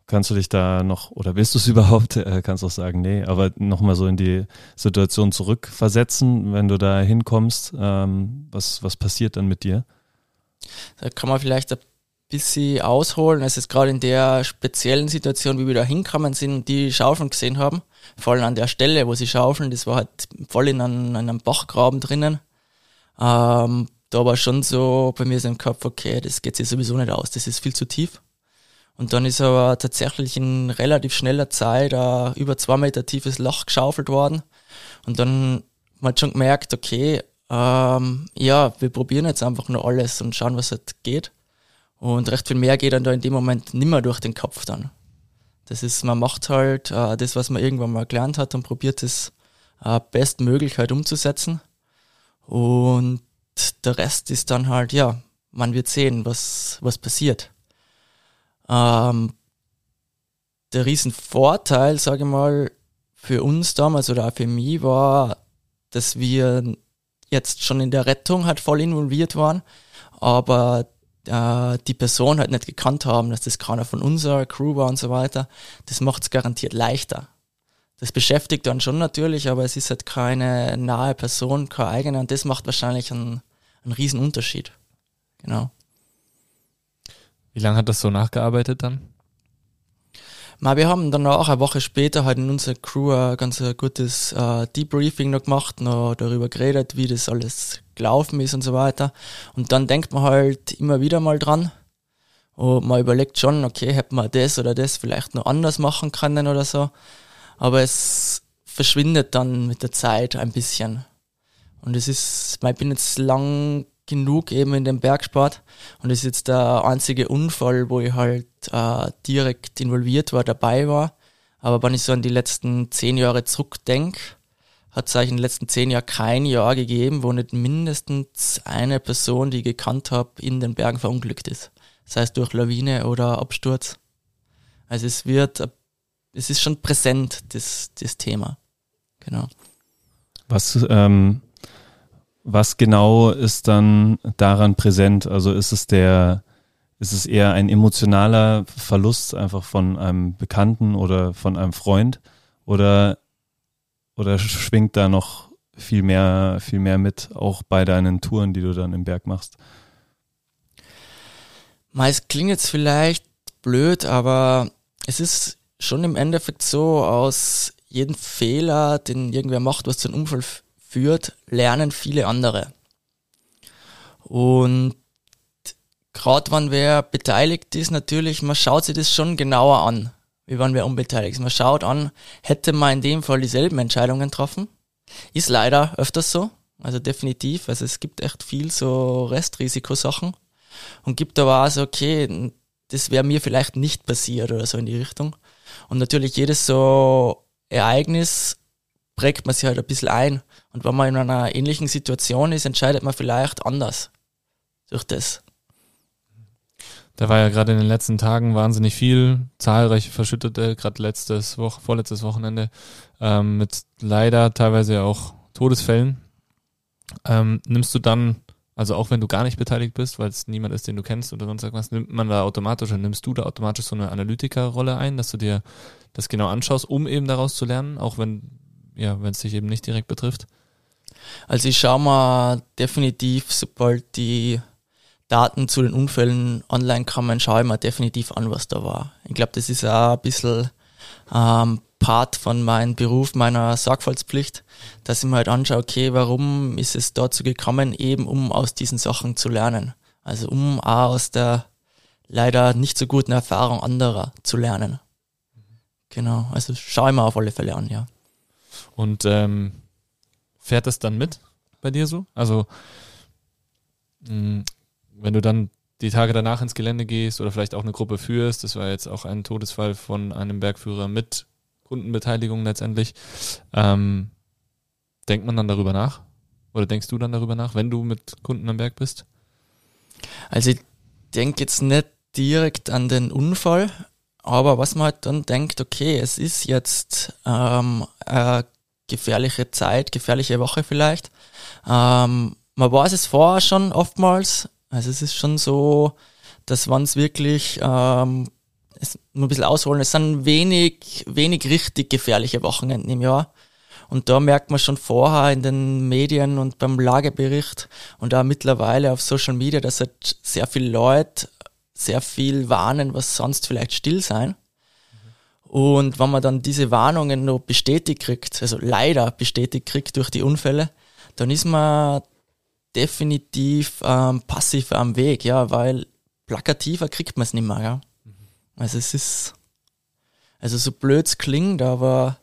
kannst du dich da noch, oder willst du es [laughs] überhaupt, äh, kannst auch sagen, nee, aber nochmal so in die Situation zurückversetzen, wenn du da hinkommst, ähm, was, was passiert dann mit dir? Da kann man vielleicht ein bisschen ausholen. Es ist gerade in der speziellen Situation, wie wir da hinkommen sind und die Schaufeln gesehen haben, vor allem an der Stelle, wo sie schaufeln, das war halt voll in einem, einem Bachgraben drinnen. Ähm, da war schon so bei mir so im Kopf, okay, das geht sich sowieso nicht aus, das ist viel zu tief. Und dann ist aber tatsächlich in relativ schneller Zeit ein über zwei Meter tiefes Loch geschaufelt worden. Und dann hat man schon gemerkt, okay, ähm, ja, wir probieren jetzt einfach nur alles und schauen, was halt geht. Und recht viel mehr geht dann da in dem Moment nimmer durch den Kopf dann. Das ist, man macht halt äh, das, was man irgendwann mal gelernt hat und probiert es äh, bestmöglich halt umzusetzen. Und der Rest ist dann halt, ja, man wird sehen, was, was passiert. Ähm, der Riesenvorteil, sage ich mal, für uns damals oder auch für mich war, dass wir jetzt schon in der Rettung halt voll involviert waren, aber äh, die Person halt nicht gekannt haben, dass das keiner von unserer Crew war und so weiter. Das macht es garantiert leichter. Das beschäftigt dann schon natürlich, aber es ist halt keine nahe Person, keine eigene und das macht wahrscheinlich einen, einen riesen Unterschied. Genau. Wie lange hat das so nachgearbeitet dann? Mal, wir haben dann auch eine Woche später halt in unserer Crew ein ganz gutes äh, Debriefing noch gemacht, noch darüber geredet, wie das alles gelaufen ist und so weiter. Und dann denkt man halt immer wieder mal dran. Und man überlegt schon, okay, hätte man das oder das vielleicht noch anders machen können oder so. Aber es verschwindet dann mit der Zeit ein bisschen. Und es ist, ich bin jetzt lang genug eben in dem Bergsport und das ist jetzt der einzige Unfall, wo ich halt äh, direkt involviert war, dabei war. Aber wenn ich so an die letzten zehn Jahre zurückdenke, hat es eigentlich in den letzten zehn Jahren kein Jahr gegeben, wo nicht mindestens eine Person, die ich gekannt habe, in den Bergen verunglückt ist. Sei es durch Lawine oder Absturz. Also es wird, es ist schon präsent, das, das Thema. Genau. Was ähm, was genau ist dann daran präsent? Also ist es der, ist es eher ein emotionaler Verlust einfach von einem Bekannten oder von einem Freund? Oder, oder schwingt da noch viel mehr, viel mehr mit, auch bei deinen Touren, die du dann im Berg machst? Es klingt jetzt vielleicht blöd, aber es ist schon im Endeffekt so, aus jedem Fehler, den irgendwer macht, was zu einem Unfall führt, lernen viele andere. Und gerade wenn wer beteiligt ist, natürlich, man schaut sich das schon genauer an, wie wenn wer unbeteiligt ist. Man schaut an, hätte man in dem Fall dieselben Entscheidungen getroffen. Ist leider öfters so, also definitiv. Also es gibt echt viel so Restrisikosachen und gibt aber auch so, okay, das wäre mir vielleicht nicht passiert oder so in die Richtung. Und natürlich jedes so Ereignis prägt man sich halt ein bisschen ein. Und wenn man in einer ähnlichen Situation ist, entscheidet man vielleicht anders durch das. Da war ja gerade in den letzten Tagen wahnsinnig viel, zahlreiche Verschüttete, gerade letztes Woche, vorletztes Wochenende, ähm, mit leider teilweise auch Todesfällen. Ähm, nimmst du dann, also auch wenn du gar nicht beteiligt bist, weil es niemand ist, den du kennst oder sonst irgendwas, nimmt man da automatisch oder nimmst du da automatisch so eine Analytikerrolle ein, dass du dir das genau anschaust, um eben daraus zu lernen, auch wenn ja, wenn es dich eben nicht direkt betrifft? Also ich schaue mir definitiv, sobald die Daten zu den Unfällen online kommen, schaue ich mir definitiv an, was da war. Ich glaube, das ist auch ein bisschen ähm, Part von meinem Beruf, meiner Sorgfaltspflicht, dass ich mir halt anschaue, okay, warum ist es dazu gekommen, eben um aus diesen Sachen zu lernen. Also um auch aus der leider nicht so guten Erfahrung anderer zu lernen. Genau, also schaue ich mir auf alle Fälle an, ja. Und ähm, fährt das dann mit bei dir so? Also mh, hm, wenn du dann die Tage danach ins Gelände gehst oder vielleicht auch eine Gruppe führst, das war jetzt auch ein Todesfall von einem Bergführer mit Kundenbeteiligung letztendlich, ähm, denkt man dann darüber nach? Oder denkst du dann darüber nach, wenn du mit Kunden am Berg bist? Also ich denke jetzt nicht direkt an den Unfall, aber was man halt dann denkt, okay, es ist jetzt ähm, eine gefährliche Zeit, gefährliche Woche vielleicht. Ähm, man weiß es vorher schon oftmals. Also es ist schon so, dass wirklich ähm, es nur ein bisschen ausholen, es sind wenig, wenig richtig gefährliche Wochenenden im Jahr. Und da merkt man schon vorher in den Medien und beim Lagebericht und auch mittlerweile auf Social Media, dass halt sehr viele Leute sehr viel warnen, was sonst vielleicht still sein. Und wenn man dann diese Warnungen noch bestätigt kriegt, also leider bestätigt kriegt durch die Unfälle, dann ist man definitiv ähm, passiv am Weg, ja, weil plakativer kriegt man es nicht mehr, ja. Also es ist, also so blöd es klingt, aber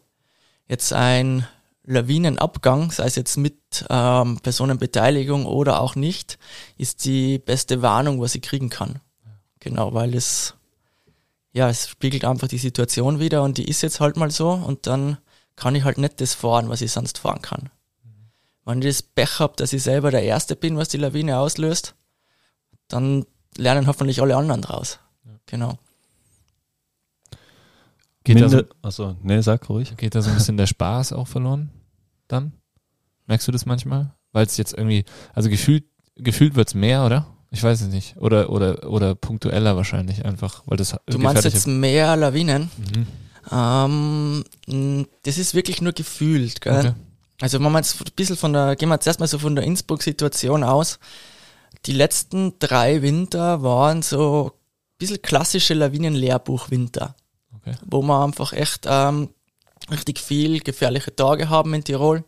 jetzt ein Lawinenabgang, sei es jetzt mit ähm, Personenbeteiligung oder auch nicht, ist die beste Warnung, was ich kriegen kann. Genau, weil es, ja, es spiegelt einfach die Situation wieder und die ist jetzt halt mal so und dann kann ich halt nicht das fahren, was ich sonst fahren kann. Wenn ich das Pech habe, dass ich selber der Erste bin, was die Lawine auslöst, dann lernen hoffentlich alle anderen draus. Ja. Genau. Geht Minde, da so, also, nee, sag ruhig. Geht da so ein bisschen der Spaß auch verloren dann? Merkst du das manchmal? Weil es jetzt irgendwie, also gefühlt, gefühlt wird's mehr, oder? Ich weiß es nicht. Oder, oder, oder punktueller wahrscheinlich einfach, weil das. Du meinst jetzt mehr Lawinen? Mhm. Ähm, das ist wirklich nur gefühlt, gell? Okay. Also wenn wir jetzt ein bisschen von der, gehen wir jetzt erstmal so von der Innsbruck-Situation aus. Die letzten drei Winter waren so ein bisschen klassische Lawinen-Lehrbuch-Winter okay. wo wir einfach echt ähm, richtig viel gefährliche Tage haben in Tirol.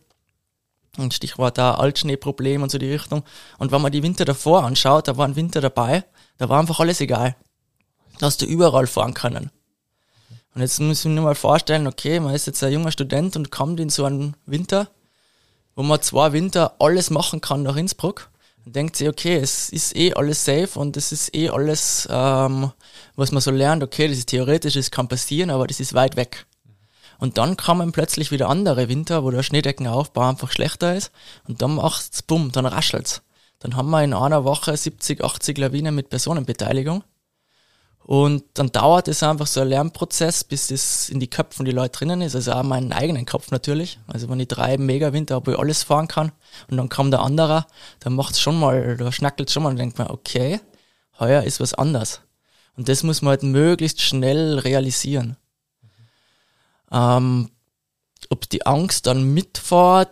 Und Stichwort da Altschneeproblem und so die Richtung. Und wenn man die Winter davor anschaut, da war ein Winter dabei, da war einfach alles egal. Da hast du überall fahren können. Und jetzt muss ich mir mal vorstellen, okay, man ist jetzt ein junger Student und kommt in so einen Winter, wo man zwei Winter alles machen kann nach Innsbruck und denkt sich, okay, es ist eh alles safe und es ist eh alles, ähm, was man so lernt, okay, das ist theoretisch, das kann passieren, aber das ist weit weg. Und dann kommen plötzlich wieder andere Winter, wo der Schneedeckenaufbau einfach schlechter ist und dann macht's bumm, dann raschelt's. Dann haben wir in einer Woche 70, 80 Lawinen mit Personenbeteiligung und dann dauert es einfach so ein Lernprozess, bis das in die Köpfen die Leute drinnen ist. Also auch meinen eigenen Kopf natürlich. Also wenn ich drei Megawinter habe, wo ich alles fahren kann und dann kommt der andere, dann macht es schon mal, da schnackelt schon mal und denkt man, okay, heuer ist was anders. Und das muss man halt möglichst schnell realisieren. Ähm, ob die Angst dann mitfahrt,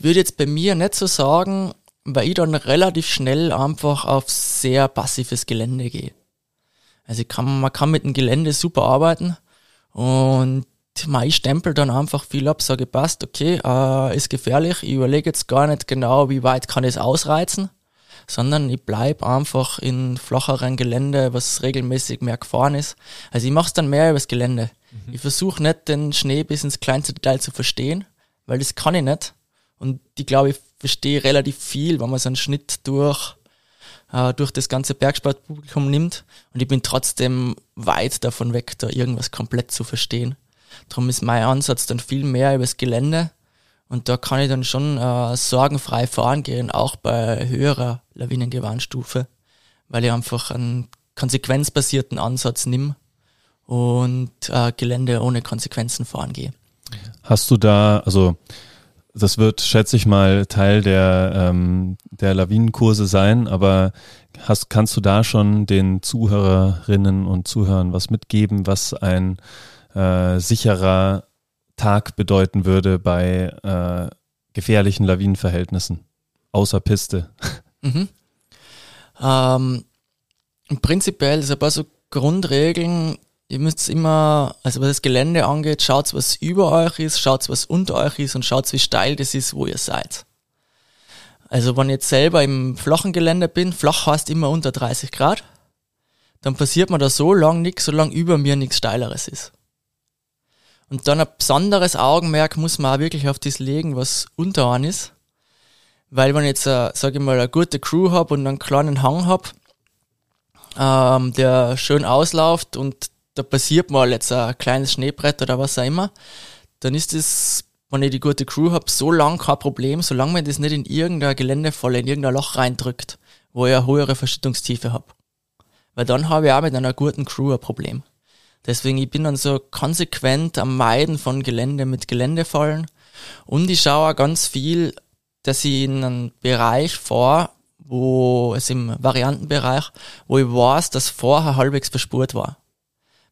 würde ich jetzt bei mir nicht so sagen, weil ich dann relativ schnell einfach auf sehr passives Gelände gehe. Also kann, man kann mit dem Gelände super arbeiten und mein stempel dann einfach viel ab, sage passt, okay, äh, ist gefährlich, ich überlege jetzt gar nicht genau, wie weit kann ich es ausreizen, sondern ich bleib einfach in flacheren Gelände, was regelmäßig mehr gefahren ist. Also ich mache es dann mehr übers Gelände. Mhm. Ich versuche nicht den Schnee bis ins kleinste Detail zu verstehen, weil das kann ich nicht. Und ich glaube, ich verstehe relativ viel, wenn man so einen Schnitt durch äh, durch das ganze Bergsportpublikum nimmt. Und ich bin trotzdem weit davon weg, da irgendwas komplett zu verstehen. Darum ist mein Ansatz dann viel mehr übers Gelände. Und da kann ich dann schon äh, sorgenfrei fahren gehen, auch bei höherer Lawinengewarnstufe, weil ich einfach einen konsequenzbasierten Ansatz nimm und äh, Gelände ohne Konsequenzen fahren gehe. Hast du da, also das wird, schätze ich mal, Teil der, ähm, der Lawinenkurse sein, aber hast, kannst du da schon den Zuhörerinnen und Zuhörern was mitgeben, was ein äh, sicherer Tag bedeuten würde bei äh, gefährlichen Lawinenverhältnissen, außer Piste? Mhm. Ähm, prinzipiell ist ein paar so Grundregeln, ihr müsst immer, also was das Gelände angeht, schaut, was über euch ist, schaut, was unter euch ist und schaut, wie steil das ist, wo ihr seid. Also wenn ich jetzt selber im flachen Gelände bin, flach heißt immer unter 30 Grad, dann passiert mir da so lang nichts, solange über mir nichts Steileres ist. Und dann ein besonderes Augenmerk muss man auch wirklich auf das legen, was unter einem ist. Weil wenn ich jetzt, äh, sage ich mal, eine gute Crew habe und einen kleinen Hang habe, ähm, der schön auslauft und da passiert mal jetzt ein kleines Schneebrett oder was auch immer, dann ist es, wenn ich die gute Crew habe, so lang kein Problem, solange man das nicht in irgendeine Geländefalle, in irgendein Loch reindrückt, wo ich eine höhere Verschüttungstiefe habe. Weil dann habe ich auch mit einer guten Crew ein Problem. Deswegen, ich bin dann so konsequent am Meiden von Gelände mit Geländefallen und ich schaue auch ganz viel, dass ich in einen Bereich fahre, wo es im Variantenbereich, wo ich weiß, dass vorher halbwegs verspurt war.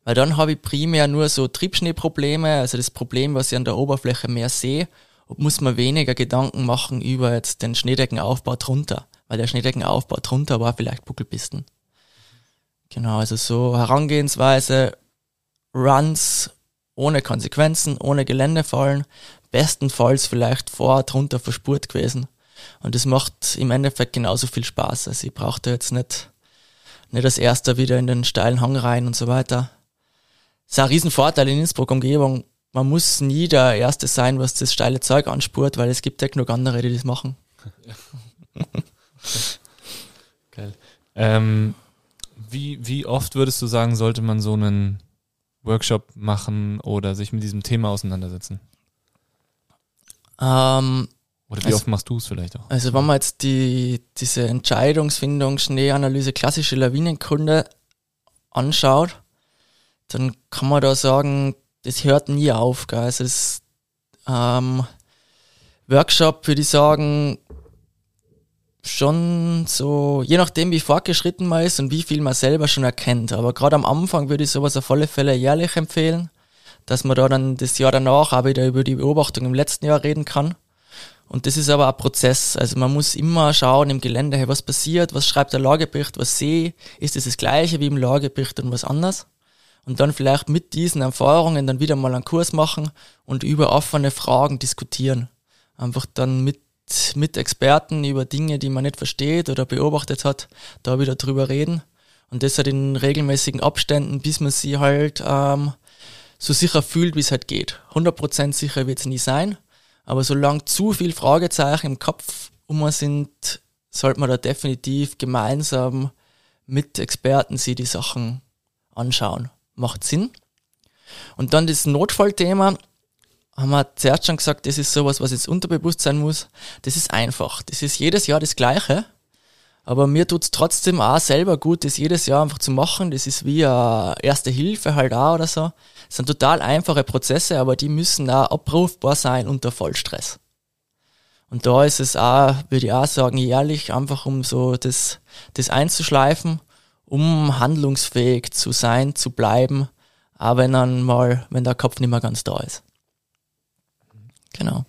Weil dann habe ich primär nur so Triebschneeprobleme, also das Problem, was ich an der Oberfläche mehr sehe, muss man weniger Gedanken machen über jetzt den Schneedeckenaufbau drunter, weil der Schneedeckenaufbau drunter war vielleicht Buckelpisten. Genau, also so Herangehensweise, Runs ohne Konsequenzen, ohne Geländefallen, bestenfalls vielleicht vor, drunter verspurt gewesen. Und das macht im Endeffekt genauso viel Spaß. Also ich brauchte jetzt nicht, nicht das erste wieder in den steilen Hang rein und so weiter ist ein Riesenvorteil in Innsbruck-Umgebung. Man muss nie der Erste sein, was das steile Zeug anspurt, weil es gibt ja genug andere, die das machen. [laughs] Geil. Ähm, wie, wie oft würdest du sagen, sollte man so einen Workshop machen oder sich mit diesem Thema auseinandersetzen? Ähm, Oder wie Also- oft machst du es vielleicht auch? Also wenn man jetzt die, diese Entscheidungsfindung, Schneeanalyse, klassische Lawinenkunde anschaut, dann kann man da sagen, das hört nie auf. Gell? Also das ähm, Workshop würde ich sagen, schon so, je nachdem wie fortgeschritten man ist und wie viel man selber schon erkennt. Aber gerade am Anfang würde ich sowas auf alle Fälle jährlich empfehlen, dass man da dann das Jahr danach auch wieder über die Beobachtung im letzten Jahr reden kann. Und das ist aber ein Prozess. Also man muss immer schauen im Gelände, hey, was passiert, was schreibt der Lagebericht, was sehe ist es das gleiche wie im Lagebericht und was anders? Und dann vielleicht mit diesen Erfahrungen dann wieder mal einen Kurs machen und über offene Fragen diskutieren. Einfach dann mit, mit Experten über Dinge, die man nicht versteht oder beobachtet hat, da wieder drüber reden. Und das halt in regelmäßigen Abständen, bis man sie halt ähm, so sicher fühlt, wie es halt geht. 100% sicher wird es nie sein, aber solange zu viel Fragezeichen im Kopf um sind, sollte man da definitiv gemeinsam mit Experten sich die Sachen anschauen. Macht Sinn. Und dann das Notfallthema, haben wir zuerst schon gesagt, das ist sowas, was jetzt unterbewusst sein muss. Das ist einfach. Das ist jedes Jahr das Gleiche. Aber mir tut's trotzdem auch selber gut, das jedes Jahr einfach zu machen. Das ist wie eine erste Hilfe halt auch oder so. Das sind total einfache Prozesse, aber die müssen auch abrufbar sein unter Vollstress. Und da ist es auch, würde ich auch sagen, jährlich einfach um so das, das einzuschleifen, um handlungsfähig zu sein, zu bleiben, auch wenn dann mal, wenn der Kopf nicht mehr ganz da ist. Genau.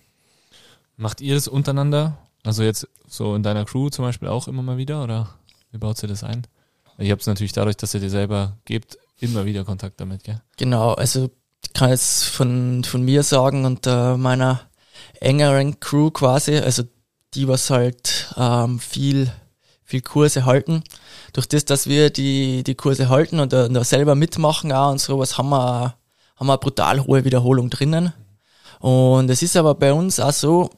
Macht ihr das untereinander? Also jetzt so in deiner Crew zum Beispiel auch immer mal wieder oder wie baut ihr das ein? Ihr habt es natürlich dadurch, dass ihr dir selber gebt, immer wieder Kontakt damit, gell? Genau, also ich kann jetzt von, von mir sagen und äh, meiner engeren Crew quasi, also die, was halt ähm, viel, viel Kurse halten. Durch das, dass wir die, die Kurse halten und da, da selber mitmachen auch und sowas, haben wir, haben wir eine brutal hohe Wiederholung drinnen. Und es ist aber bei uns auch so,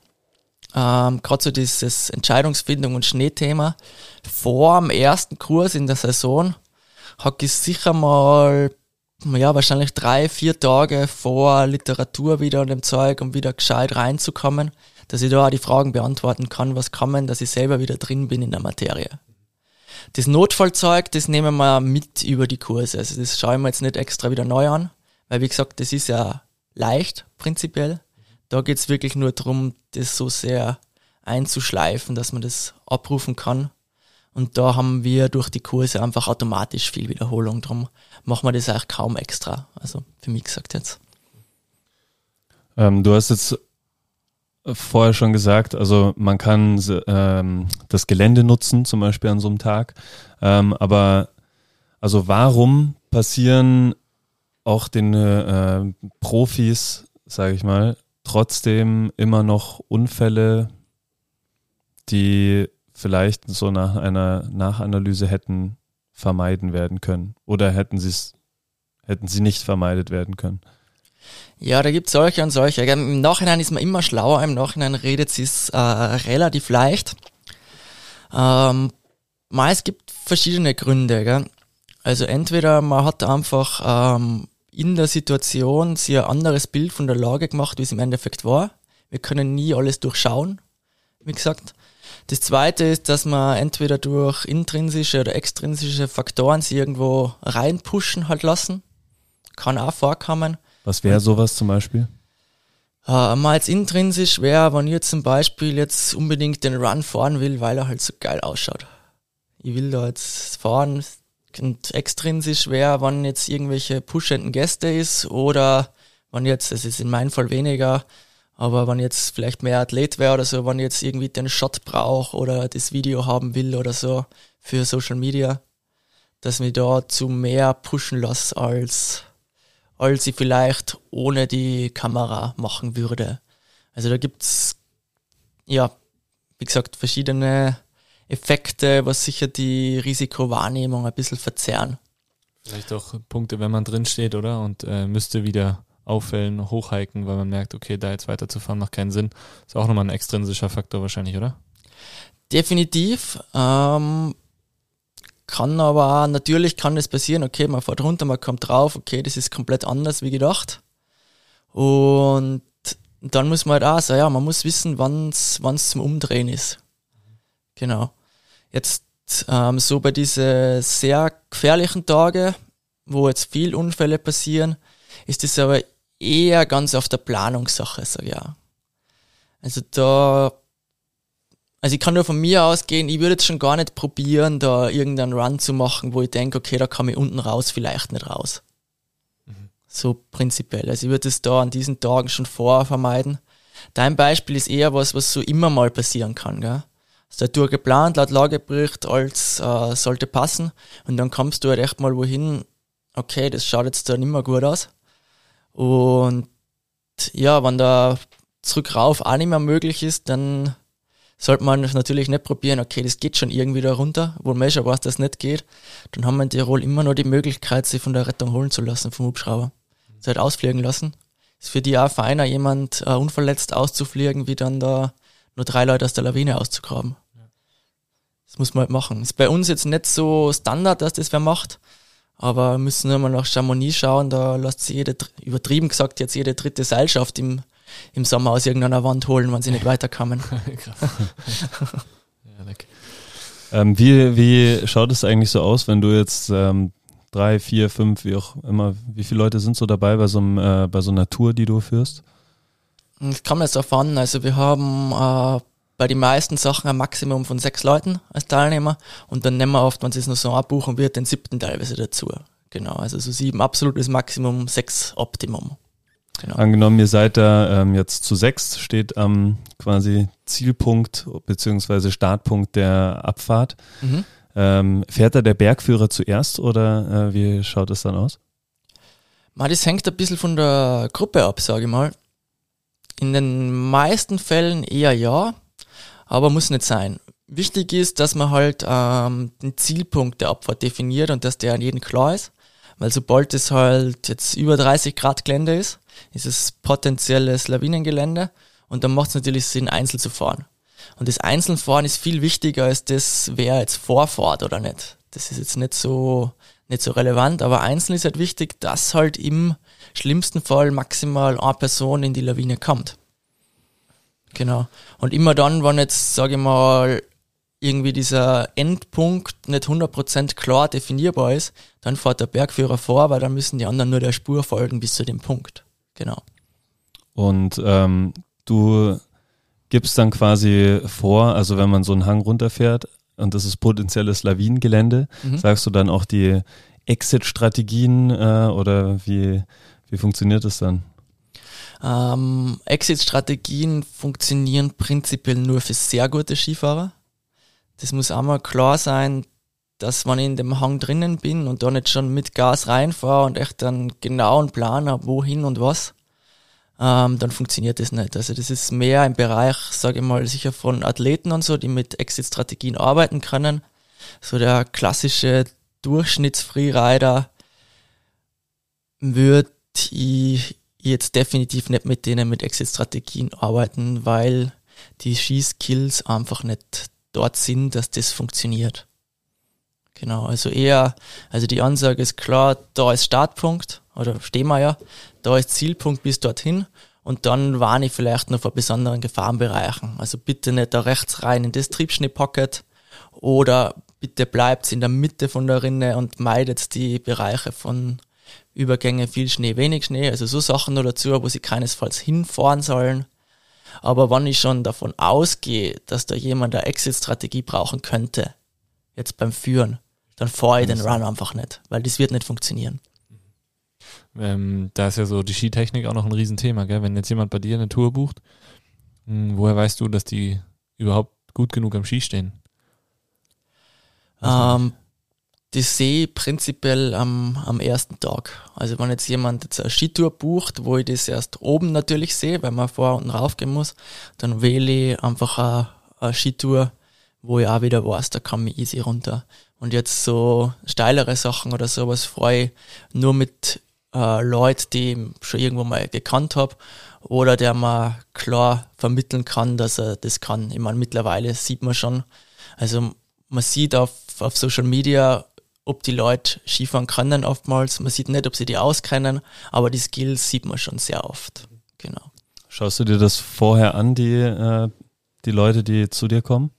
ähm, gerade so dieses Entscheidungsfindung und Schneethema, vor dem ersten Kurs in der Saison hat ich sicher mal, ja, wahrscheinlich drei, vier Tage vor Literatur wieder und dem Zeug, um wieder gescheit reinzukommen, dass ich da auch die Fragen beantworten kann, was kommen, dass ich selber wieder drin bin in der Materie. Das Notfallzeug, das nehmen wir mit über die Kurse. Also das schaue ich mir jetzt nicht extra wieder neu an, weil wie gesagt, das ist ja leicht prinzipiell. Da geht's wirklich nur darum, das so sehr einzuschleifen, dass man das abrufen kann. Und da haben wir durch die Kurse einfach automatisch viel Wiederholung. Drum machen wir das eigentlich kaum extra. Also für mich gesagt jetzt. Ähm, du hast jetzt vorher schon gesagt, also man kann ähm, das Gelände nutzen, zum Beispiel an so einem Tag. Ähm, aber also warum passieren auch den äh, Profis, sage ich mal, trotzdem immer noch Unfälle, die vielleicht so nach einer Nachanalyse hätten vermeiden werden können oder hätten sie es hätten sie nicht vermeidet werden können. Ja, da gibt's solche und solche. Im Nachhinein ist man immer schlauer, im Nachhinein redet sie es äh, relativ leicht. Ähm, mal, es gibt verschiedene Gründe. Gell? Also entweder man hat einfach ähm, in der Situation sich ein anderes Bild von der Lage gemacht, wie es im Endeffekt war. Wir können nie alles durchschauen, wie gesagt. Das zweite ist, dass man entweder durch intrinsische oder extrinsische Faktoren sie irgendwo reinpushen halt lassen. Kann auch vorkommen. Was wäre sowas zum Beispiel? Äh, mal jetzt intrinsisch wäre, wenn ich zum Beispiel jetzt unbedingt den Run fahren will, weil er halt so geil ausschaut. Ich will da jetzt fahren und extrinsisch wäre, wenn jetzt irgendwelche pushenden Gäste ist oder wenn jetzt, es ist in meinem Fall weniger, aber wenn jetzt vielleicht mehr Athlet wäre oder so, wenn jetzt irgendwie den Shot brauche oder das Video haben will oder so für Social Media, dass mich da zu mehr pushen lasse als als ich vielleicht ohne die Kamera machen würde. Also da gibt's ja, wie gesagt, verschiedene Effekte, was sicher die Risikowahrnehmung ein bisschen verzerren. Vielleicht auch Punkte, wenn man drin steht, oder? Und äh, müsste wieder auffällen, hochhiken, weil man merkt, okay, da jetzt weiterzufahren macht keinen Sinn. Ist auch nochmal ein extrinsischer Faktor wahrscheinlich, oder? Definitiv. Ähm, kann aber natürlich kann es passieren, okay, man fährt runter, man kommt drauf, okay, das ist komplett anders wie gedacht. Und dann muss man halt auch sagen, ja, man muss wissen, wann es zum Umdrehen ist. Genau. Jetzt ähm, so bei diesen sehr gefährlichen Tagen, wo jetzt viel Unfälle passieren, ist das aber eher ganz auf der Planungssache, sag ich ja. Also da, also ich kann nur von mir ausgehen, ich würde jetzt schon gar nicht probieren, da irgendeinen Run zu machen, wo ich denke, okay, da kann ich unten raus vielleicht nicht raus. Mhm. So prinzipiell. Also ich würde es da an diesen Tagen schon vorher vermeiden. Dein Beispiel ist eher was, was so immer mal passieren kann, gell? Ist der Tour geplant, laut Lagebericht, als äh, sollte passen. Und dann kommst du halt echt mal wohin, okay, das schaut jetzt da nicht mehr gut aus. Und ja, wenn da zurück rauf auch nicht mehr möglich ist, dann sollte man natürlich nicht probieren, okay, das geht schon irgendwie da runter, wo man schon weiß, dass das nicht geht. Dann haben wir in Tirol immer noch die Möglichkeit, sich von der Rettung holen zu lassen vom Hubschrauber. Sie halt ausfliegen lassen. Ist für die auch feiner, jemand äh, unverletzt auszufliegen, wie dann da nur drei Leute aus der Lawine auszugraben. Das muss man halt machen. Ist bei uns jetzt nicht so Standard, dass das wer macht. Aber wir müssen immer nach Chamonix schauen, da lässt sich jede, übertrieben gesagt, jetzt jede dritte Seilschaft im, im Sommer aus irgendeiner Wand holen, wenn sie nicht weiterkommen. [laughs] [laughs] ähm, wie, wie schaut es eigentlich so aus, wenn du jetzt ähm, drei, vier, fünf, wie auch immer, wie viele Leute sind so dabei bei so, einem, äh, bei so einer Tour, die du führst? Kann man jetzt erfahren. Also wir haben äh, bei den meisten Sachen ein Maximum von sechs Leuten als Teilnehmer und dann nehmen wir oft, wenn es noch so abbuchen wird, den siebten teilweise dazu. Genau, also so sieben absolutes Maximum, sechs Optimum. Genau. Angenommen, ihr seid da ähm, jetzt zu sechs, steht am quasi Zielpunkt beziehungsweise Startpunkt der Abfahrt. Mhm. Ähm, fährt da der Bergführer zuerst oder äh, wie schaut es dann aus? Das hängt ein bisschen von der Gruppe ab, sage ich mal. In den meisten Fällen eher ja aber muss nicht sein. Wichtig ist, dass man halt ähm, den Zielpunkt der Abfahrt definiert und dass der an jeden klar ist. Weil sobald es halt jetzt über 30 Grad Gelände ist, ist es potenzielles Lawinengelände und dann macht es natürlich Sinn, einzeln zu fahren. Und das Einzelfahren ist viel wichtiger als das, wer jetzt vorfahrt oder nicht. Das ist jetzt nicht so, nicht so relevant, aber einzeln ist halt wichtig, dass halt im schlimmsten Fall maximal eine Person in die Lawine kommt. Genau. Und immer dann, wenn jetzt, sage ich mal, irgendwie dieser Endpunkt nicht 100% klar definierbar ist, dann fährt der Bergführer vor, weil dann müssen die anderen nur der Spur folgen bis zu dem Punkt. Genau. Und ähm, du gibst dann quasi vor, also wenn man so einen Hang runterfährt und das ist potenzielles Lawinengelände, mhm. sagst du dann auch die Exit-Strategien äh, oder wie, wie funktioniert das dann? Ähm, Exit-Strategien funktionieren prinzipiell nur für sehr gute Skifahrer. Das muss einmal klar sein, dass wenn ich in dem Hang drinnen bin und da nicht schon mit Gas reinfahre und echt einen genauen Plan habe, wohin und was, ähm, dann funktioniert das nicht. Also das ist mehr im Bereich, sage ich mal, sicher von Athleten und so, die mit Exit-Strategien arbeiten können. So der klassische Durchschnitts-Freerider würde ich jetzt definitiv nicht mit denen mit Exit-Strategien arbeiten, weil die Schießskills einfach nicht dort sind, dass das funktioniert. Genau, also eher, also die Ansage ist klar, da ist Startpunkt, oder stehen wir ja, da ist Zielpunkt bis dorthin und dann warne ich vielleicht noch vor besonderen Gefahrenbereichen. Also bitte nicht da rechts rein in das Triebschnee-Pocket oder bitte bleibt in der Mitte von der Rinne und meidet die Bereiche von Übergänge, viel Schnee, wenig Schnee, also so Sachen noch dazu, wo sie keinesfalls hinfahren sollen. Aber wenn ich schon davon ausgehe, dass da jemand eine Exit-Strategie brauchen könnte, jetzt beim Führen, dann fahre ich den Run einfach nicht, weil das wird nicht funktionieren. Ähm, da ist ja so die Skitechnik auch noch ein Riesenthema, gell? Wenn jetzt jemand bei dir eine Tour bucht, hm, woher weißt du, dass die überhaupt gut genug am Ski stehen? Ähm, das sehe ich prinzipiell am, am ersten Tag. Also wenn jetzt jemand jetzt eine Skitour bucht, wo ich das erst oben natürlich sehe, weil man vor und rauf gehen muss, dann wähle ich einfach eine, eine Skitour, wo ich auch wieder weiß, da kann mich easy runter. Und jetzt so steilere Sachen oder sowas freue ich nur mit äh, Leuten, die ich schon irgendwo mal gekannt habe oder der man klar vermitteln kann, dass er das kann. Ich meine, mittlerweile sieht man schon, also man sieht auf, auf Social Media, ob die Leute Skifahren können oftmals. Man sieht nicht, ob sie die auskennen, aber die Skills sieht man schon sehr oft. Genau. Schaust du dir das vorher an, die, äh, die Leute, die zu dir kommen?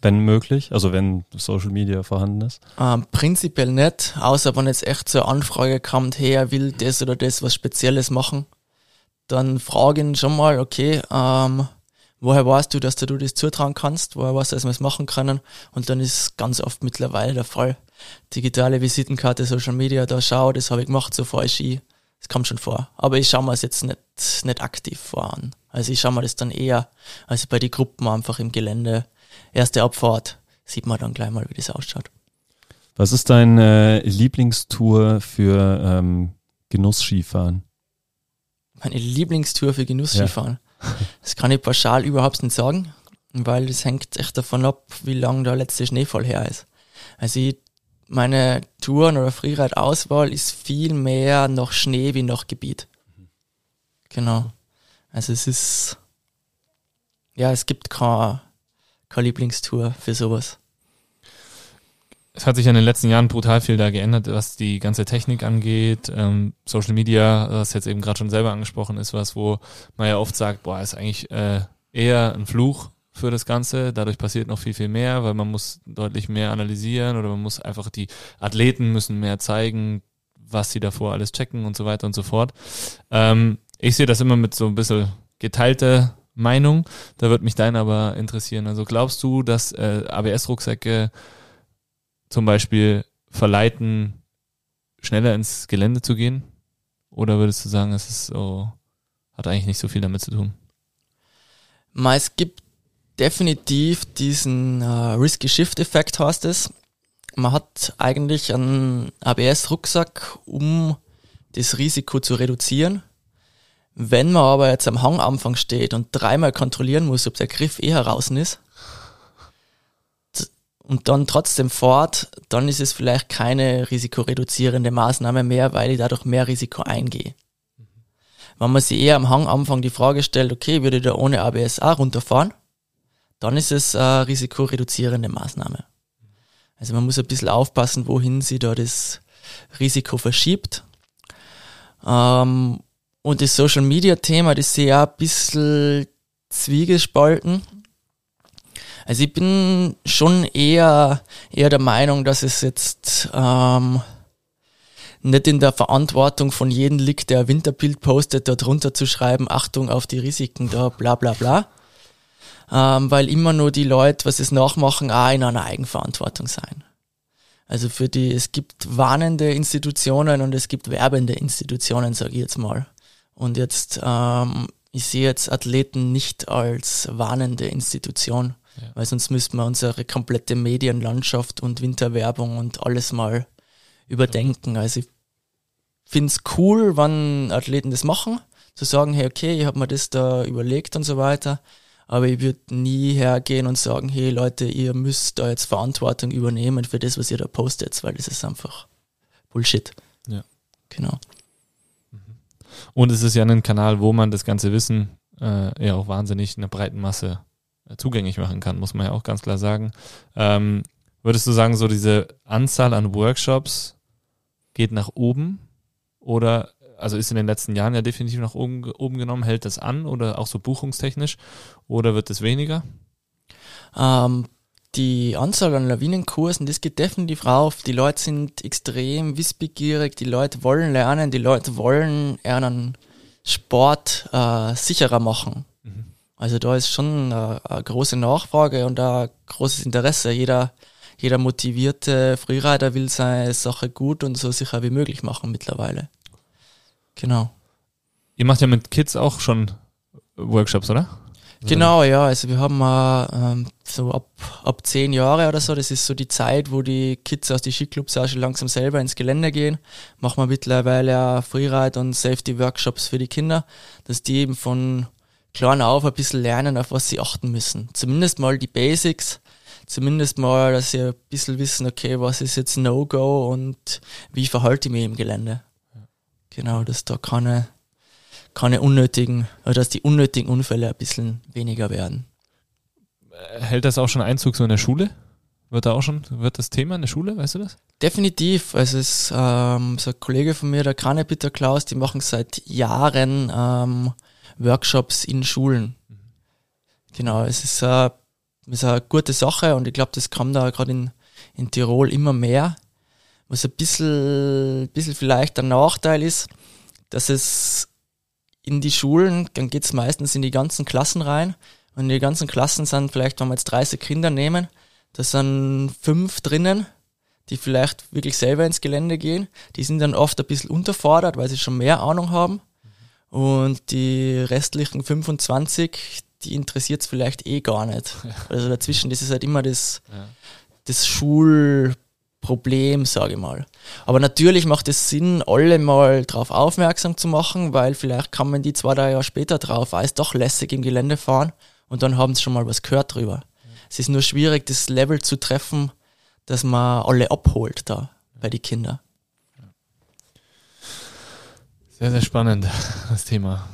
Wenn möglich, also wenn Social Media vorhanden ist? Ähm, prinzipiell nicht, außer wenn jetzt echt eine Anfrage kommt, hey, er will das oder das was Spezielles machen, dann fragen schon mal, okay, ähm, woher weißt du, dass du das zutrauen kannst, woher weißt du, dass wir es machen können und dann ist ganz oft mittlerweile der Fall. Digitale Visitenkarte, Social Media, da schau, das habe ich gemacht, so fahre ich Ski. Das kommt schon vor. Aber ich schaue mir es jetzt nicht, nicht aktiv vor an. Also ich schaue mir das dann eher, also bei den Gruppen einfach im Gelände, erste Abfahrt, sieht man dann gleich mal, wie das ausschaut. Was ist deine Lieblingstour für ähm, Genuss-Skifahren? Meine Lieblingstour für Genuss-Skifahren? Ja. [laughs] Das kann ich pauschal überhaupt nicht sagen, weil das hängt echt davon ab, wie lang der letzte Schneefall her ist. Also ich, meine Touren- oder Freeride-Auswahl ist viel mehr nach Schnee wie nach Gebiet. Genau. Also es ist, ja, es gibt keine, keine Lieblingstour für sowas. Es hat sich in den letzten Jahren brutal viel da geändert, was die ganze Technik angeht. Ähm, Social Media, was jetzt eben gerade schon selber angesprochen ist, was, wo man ja oft sagt, boah, ist eigentlich äh, eher ein Fluch für das Ganze. Dadurch passiert noch viel, viel mehr, weil man muss deutlich mehr analysieren oder man muss einfach die Athleten müssen mehr zeigen, was sie davor alles checken und so weiter und so fort. Ähm, ich sehe das immer mit so ein bisschen geteilte Meinung. Da wird mich dein aber interessieren. Also glaubst du, dass äh, ABS-Rucksäcke zum Beispiel verleiten, schneller ins Gelände zu gehen? Oder würdest du sagen, es ist so, hat eigentlich nicht so viel damit zu tun? Es gibt definitiv diesen äh, Risky Shift Effekt, heißt es. Man hat eigentlich einen ABS-Rucksack, um das Risiko zu reduzieren. Wenn man aber jetzt am Hanganfang steht und dreimal kontrollieren muss, ob der Griff eh heraus ist, und dann trotzdem fort, dann ist es vielleicht keine risikoreduzierende Maßnahme mehr, weil ich dadurch mehr Risiko eingehe. Mhm. Wenn man sich eher am Hanganfang die Frage stellt, okay, würde ich da ohne ABS auch runterfahren, dann ist es eine risikoreduzierende Maßnahme. Also man muss ein bisschen aufpassen, wohin sie da das Risiko verschiebt. Ähm, und das Social Media Thema, das sehe ich auch ein bisschen zwiegespalten. Also ich bin schon eher, eher der Meinung, dass es jetzt ähm, nicht in der Verantwortung von jedem liegt, der Winterbild postet, da drunter zu schreiben, Achtung auf die Risiken, da bla bla bla. Ähm, weil immer nur die Leute, was es nachmachen, auch in einer Eigenverantwortung sein. Also für die, es gibt warnende Institutionen und es gibt werbende Institutionen, sage ich jetzt mal. Und jetzt, ähm, ich sehe jetzt Athleten nicht als warnende Institution. Ja. Weil sonst müssten wir unsere komplette Medienlandschaft und Winterwerbung und alles mal überdenken. Also ich finde es cool, wann Athleten das machen, zu sagen, hey, okay, ich habe mir das da überlegt und so weiter. Aber ich würde nie hergehen und sagen, hey Leute, ihr müsst da jetzt Verantwortung übernehmen für das, was ihr da postet, weil das ist einfach Bullshit. Ja. Genau. Mhm. Und es ist ja ein Kanal, wo man das ganze Wissen äh, ja auch wahnsinnig in einer breiten Masse zugänglich machen kann, muss man ja auch ganz klar sagen. Ähm, würdest du sagen, so diese Anzahl an Workshops geht nach oben oder also ist in den letzten Jahren ja definitiv nach oben, oben genommen, hält das an oder auch so buchungstechnisch oder wird es weniger? Ähm, die Anzahl an Lawinenkursen, das geht definitiv rauf. Die Leute sind extrem wissbegierig, die Leute wollen lernen, die Leute wollen einen Sport äh, sicherer machen. Mhm. Also da ist schon eine, eine große Nachfrage und ein großes Interesse. Jeder, jeder motivierte Freerider will seine Sache gut und so sicher wie möglich machen mittlerweile. Genau. Ihr macht ja mit Kids auch schon Workshops, oder? Genau, ja. Also wir haben äh, so ab, ab zehn Jahre oder so, das ist so die Zeit, wo die Kids aus den Skiclubs auch schon langsam selber ins Gelände gehen. Machen wir mittlerweile auch Freeride und Safety Workshops für die Kinder, dass die eben von klein auf ein bisschen lernen, auf was sie achten müssen. Zumindest mal die Basics, zumindest mal, dass sie ein bisschen wissen, okay, was ist jetzt No-Go und wie verhalte ich mich im Gelände. Genau, dass da keine, keine unnötigen, oder dass die unnötigen Unfälle ein bisschen weniger werden. Hält das auch schon Einzug so in der Schule? Wird da auch schon, wird das Thema in der Schule, weißt du das? Definitiv. Also es ist ähm, so ein Kollege von mir, der Kranebitter Klaus, die machen seit Jahren ähm, Workshops in Schulen. Genau, es ist, äh, ist eine gute Sache und ich glaube, das kam da gerade in, in Tirol immer mehr. Was ein bisschen, bisschen vielleicht ein Nachteil ist, dass es in die Schulen, dann geht es meistens in die ganzen Klassen rein. Und die ganzen Klassen sind vielleicht, wenn wir jetzt 30 Kinder nehmen, da sind fünf drinnen, die vielleicht wirklich selber ins Gelände gehen. Die sind dann oft ein bisschen unterfordert, weil sie schon mehr Ahnung haben. Und die restlichen 25, die interessiert es vielleicht eh gar nicht. Also dazwischen, das ist halt immer das, Ja. das Schulproblem, sage ich mal. Aber natürlich macht es Sinn, alle mal darauf aufmerksam zu machen, weil vielleicht kann man die zwei, drei Jahre später drauf, ist doch lässig im Gelände fahren und dann haben sie schon mal was gehört drüber. Es ist nur schwierig, das Level zu treffen, dass man alle abholt da bei den Kindern. Sehr, sehr spannend, das Thema.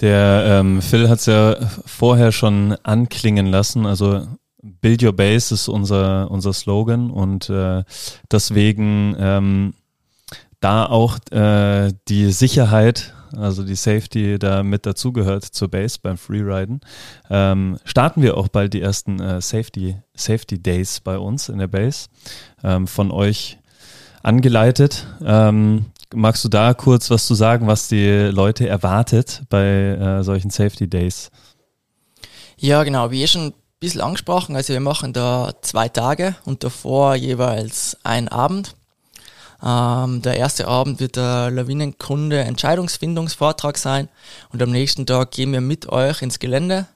Der ähm, Phil hat es ja vorher schon anklingen lassen. Also Build Your Base ist unser, unser Slogan und äh, deswegen ähm, da auch äh, die Sicherheit, also die Safety da mit dazugehört zur Base beim Freeriden, ähm, starten wir auch bald die ersten äh, Safety, Safety Days bei uns in der Base ähm, von euch angeleitet. Ähm, magst du da kurz was zu sagen, was die Leute erwartet bei äh, solchen Safety Days? Ja, genau, wie eh schon bisschen angesprochen, also wir machen da zwei Tage und davor jeweils ein Abend. Ähm, der erste Abend wird der Lawinenkunde Entscheidungsfindungsvortrag sein und am nächsten Tag gehen wir mit euch ins Gelände.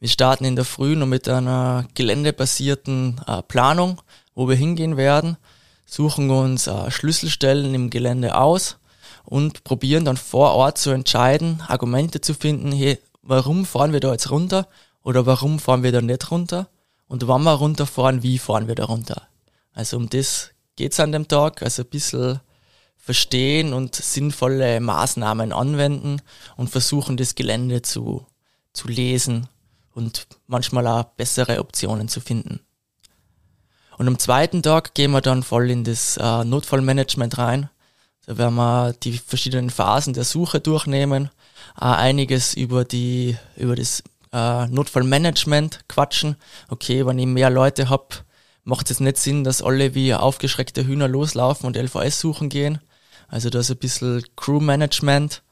Wir starten in der Früh noch mit einer geländebasierten äh, Planung, wo wir hingehen werden, suchen uns äh, Schlüsselstellen im Gelände aus und probieren dann vor Ort zu entscheiden, Argumente zu finden, hey, warum fahren wir da jetzt runter oder warum fahren wir da nicht runter und wann wir runterfahren, wie fahren wir da runter. Also um das geht's an dem Tag, also ein bisschen verstehen und sinnvolle Maßnahmen anwenden und versuchen das Gelände zu, zu lesen und manchmal auch bessere Optionen zu finden. Und am zweiten Tag gehen wir dann voll in das äh, Notfallmanagement rein. Da werden wir die verschiedenen Phasen der Suche durchnehmen, äh, einiges über die über das äh, Notfallmanagement quatschen. Okay, wenn ich mehr Leute hab, macht es nicht Sinn, dass alle wie aufgeschreckte Hühner loslaufen und LVS suchen gehen. Also da ist ein bisschen Crewmanagement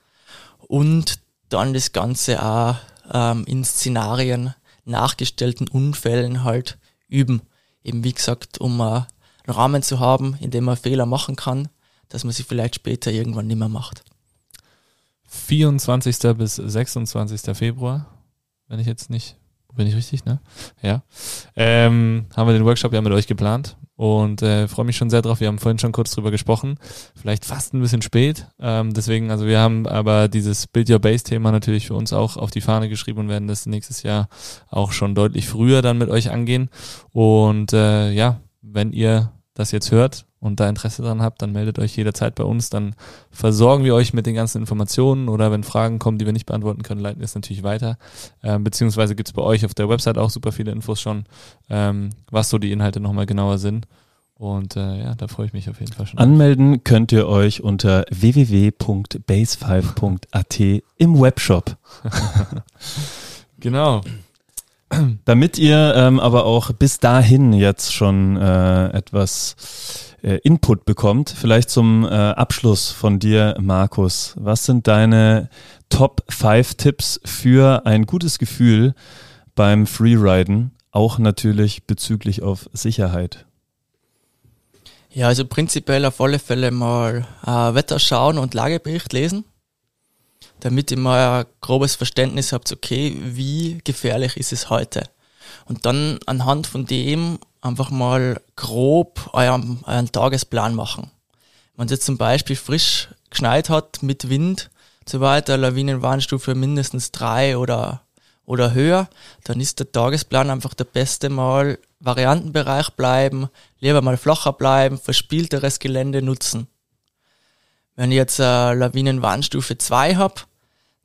und dann das Ganze auch ähm, in Szenarien nachgestellten Unfällen halt üben. Eben wie gesagt, um äh, einen Rahmen zu haben, in dem man Fehler machen kann, dass man sie vielleicht später irgendwann nicht mehr macht. 24. bis 26. Februar, wenn ich jetzt nicht, bin ich richtig, ne? Ja. Ähm, haben wir den Workshop ja mit euch geplant und äh, freue mich schon sehr drauf. Wir haben vorhin schon kurz drüber gesprochen, vielleicht fast ein bisschen spät. Ähm, deswegen, also wir haben aber dieses Build Your Base Thema natürlich für uns auch auf die Fahne geschrieben und werden das nächstes Jahr auch schon deutlich früher dann mit euch angehen. Und äh, ja, wenn ihr das jetzt hört und da Interesse dran habt, dann meldet euch jederzeit bei uns. Dann versorgen wir euch mit den ganzen Informationen oder wenn Fragen kommen, die wir nicht beantworten können, leiten wir es natürlich weiter. Ähm, beziehungsweise gibt es bei euch auf der Website auch super viele Infos schon, ähm, was so die Inhalte nochmal genauer sind. Und äh, ja, da freue ich mich auf jeden Fall schon. Anmelden könnt ihr euch unter www.base5.at im Webshop. [laughs] genau. Damit ihr ähm, aber auch bis dahin jetzt schon äh, etwas äh, Input bekommt, vielleicht zum äh, Abschluss von dir, Markus. Was sind deine Top 5 Tipps für ein gutes Gefühl beim Freeriden, auch natürlich bezüglich auf Sicherheit? Ja, also prinzipiell auf alle Fälle mal äh, Wetter schauen und Lagebericht lesen, damit ihr mal ein grobes Verständnis habt, okay, wie gefährlich ist es heute? Und dann anhand von dem einfach mal grob euren, euren Tagesplan machen. Wenn es jetzt zum Beispiel frisch geschneit hat mit Wind so weiter, Lawinenwarnstufe mindestens drei oder, oder höher, dann ist der Tagesplan einfach der beste mal Variantenbereich bleiben, lieber mal flacher bleiben, verspielteres Gelände nutzen. Wenn ich jetzt äh, Lawinenwarnstufe 2 hab,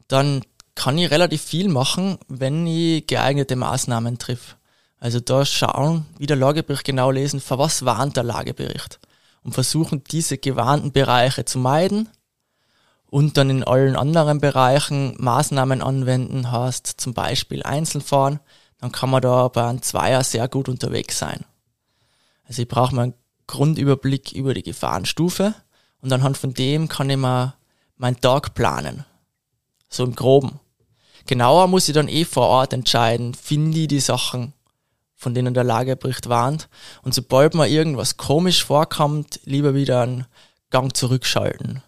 dann kann ich relativ viel machen, wenn ich geeignete Maßnahmen triff. Also da schauen, wie der Lagebericht genau lesen, für was warnt der Lagebericht und versuchen diese gewarnten Bereiche zu meiden und dann in allen anderen Bereichen Maßnahmen anwenden hast, zum Beispiel Einzelfahren, dann kann man da bei einem Zweier sehr gut unterwegs sein. Also ich brauche mal einen Grundüberblick über die Gefahrenstufe und anhand von dem kann ich mal meinen Tag planen. So im Groben. Genauer muss ich dann eh vor Ort entscheiden, finde ich die Sachen, von denen der Lagebericht warnt. Und sobald mir irgendwas komisch vorkommt, lieber wieder einen Gang zurückschalten.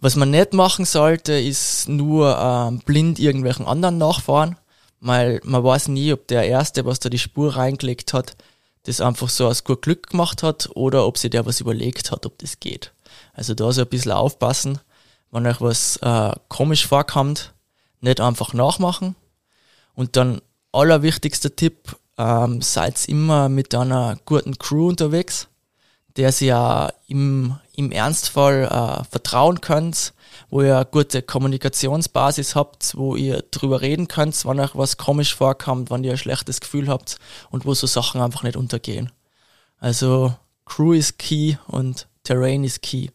Was man nicht machen sollte, ist nur ähm, blind irgendwelchen anderen nachfahren, weil man weiß nie, ob der Erste, was da die Spur reingelegt hat, das einfach so aus gut Glück gemacht hat oder ob sich der was überlegt hat, ob das geht. Also da so ein bisschen aufpassen, wenn euch was äh, komisch vorkommt, nicht einfach nachmachen. Und dann allerwichtigster Tipp, ähm, seid immer mit einer guten Crew unterwegs, der sie ja im, im Ernstfall äh, vertrauen könnt, wo ihr eine gute Kommunikationsbasis habt, wo ihr drüber reden könnt, wenn euch was komisch vorkommt, wenn ihr ein schlechtes Gefühl habt und wo so Sachen einfach nicht untergehen. Also Crew ist key und Terrain ist key.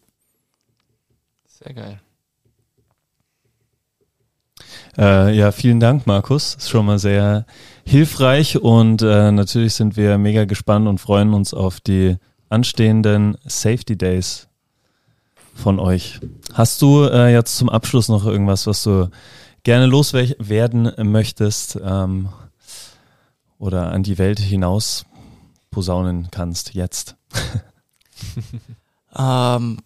Sehr geil. Äh, ja, vielen Dank, Markus. Ist schon mal sehr hilfreich und äh, natürlich sind wir mega gespannt und freuen uns auf die anstehenden Safety Days von euch. Hast du äh, jetzt zum Abschluss noch irgendwas, was du gerne loswerden möchtest ähm, oder an die Welt hinaus posaunen kannst jetzt? [laughs] ähm,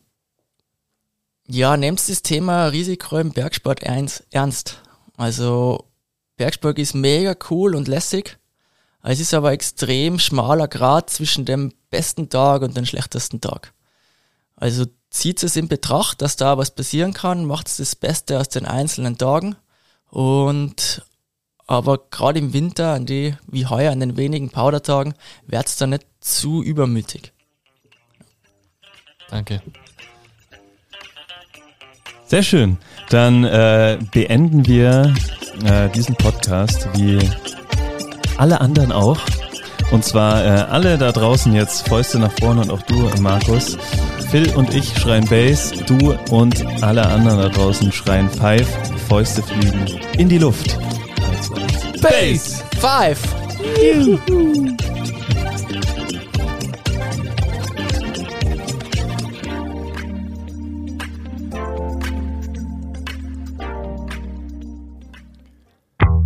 ja, nehmt das Thema Risiko im Bergsport ernst. Also Bergsport ist mega cool und lässig. Es ist aber extrem schmaler Grad zwischen dem besten Tag und dem schlechtesten Tag. Also zieht es in Betracht, dass da was passieren kann, macht es das Beste aus den einzelnen Tagen und aber gerade im Winter, an die, wie heuer, an den wenigen Powdertagen, wird es da nicht zu übermütig. Danke. Sehr schön. Dann äh, beenden wir äh, diesen Podcast wie alle anderen auch. Und zwar äh, alle da draußen jetzt Fäuste nach vorne und auch du, Markus. Phil und ich schreien Bass, du und alle anderen da draußen schreien Five. Fäuste fliegen in die Luft. Bass! Five! Juhu.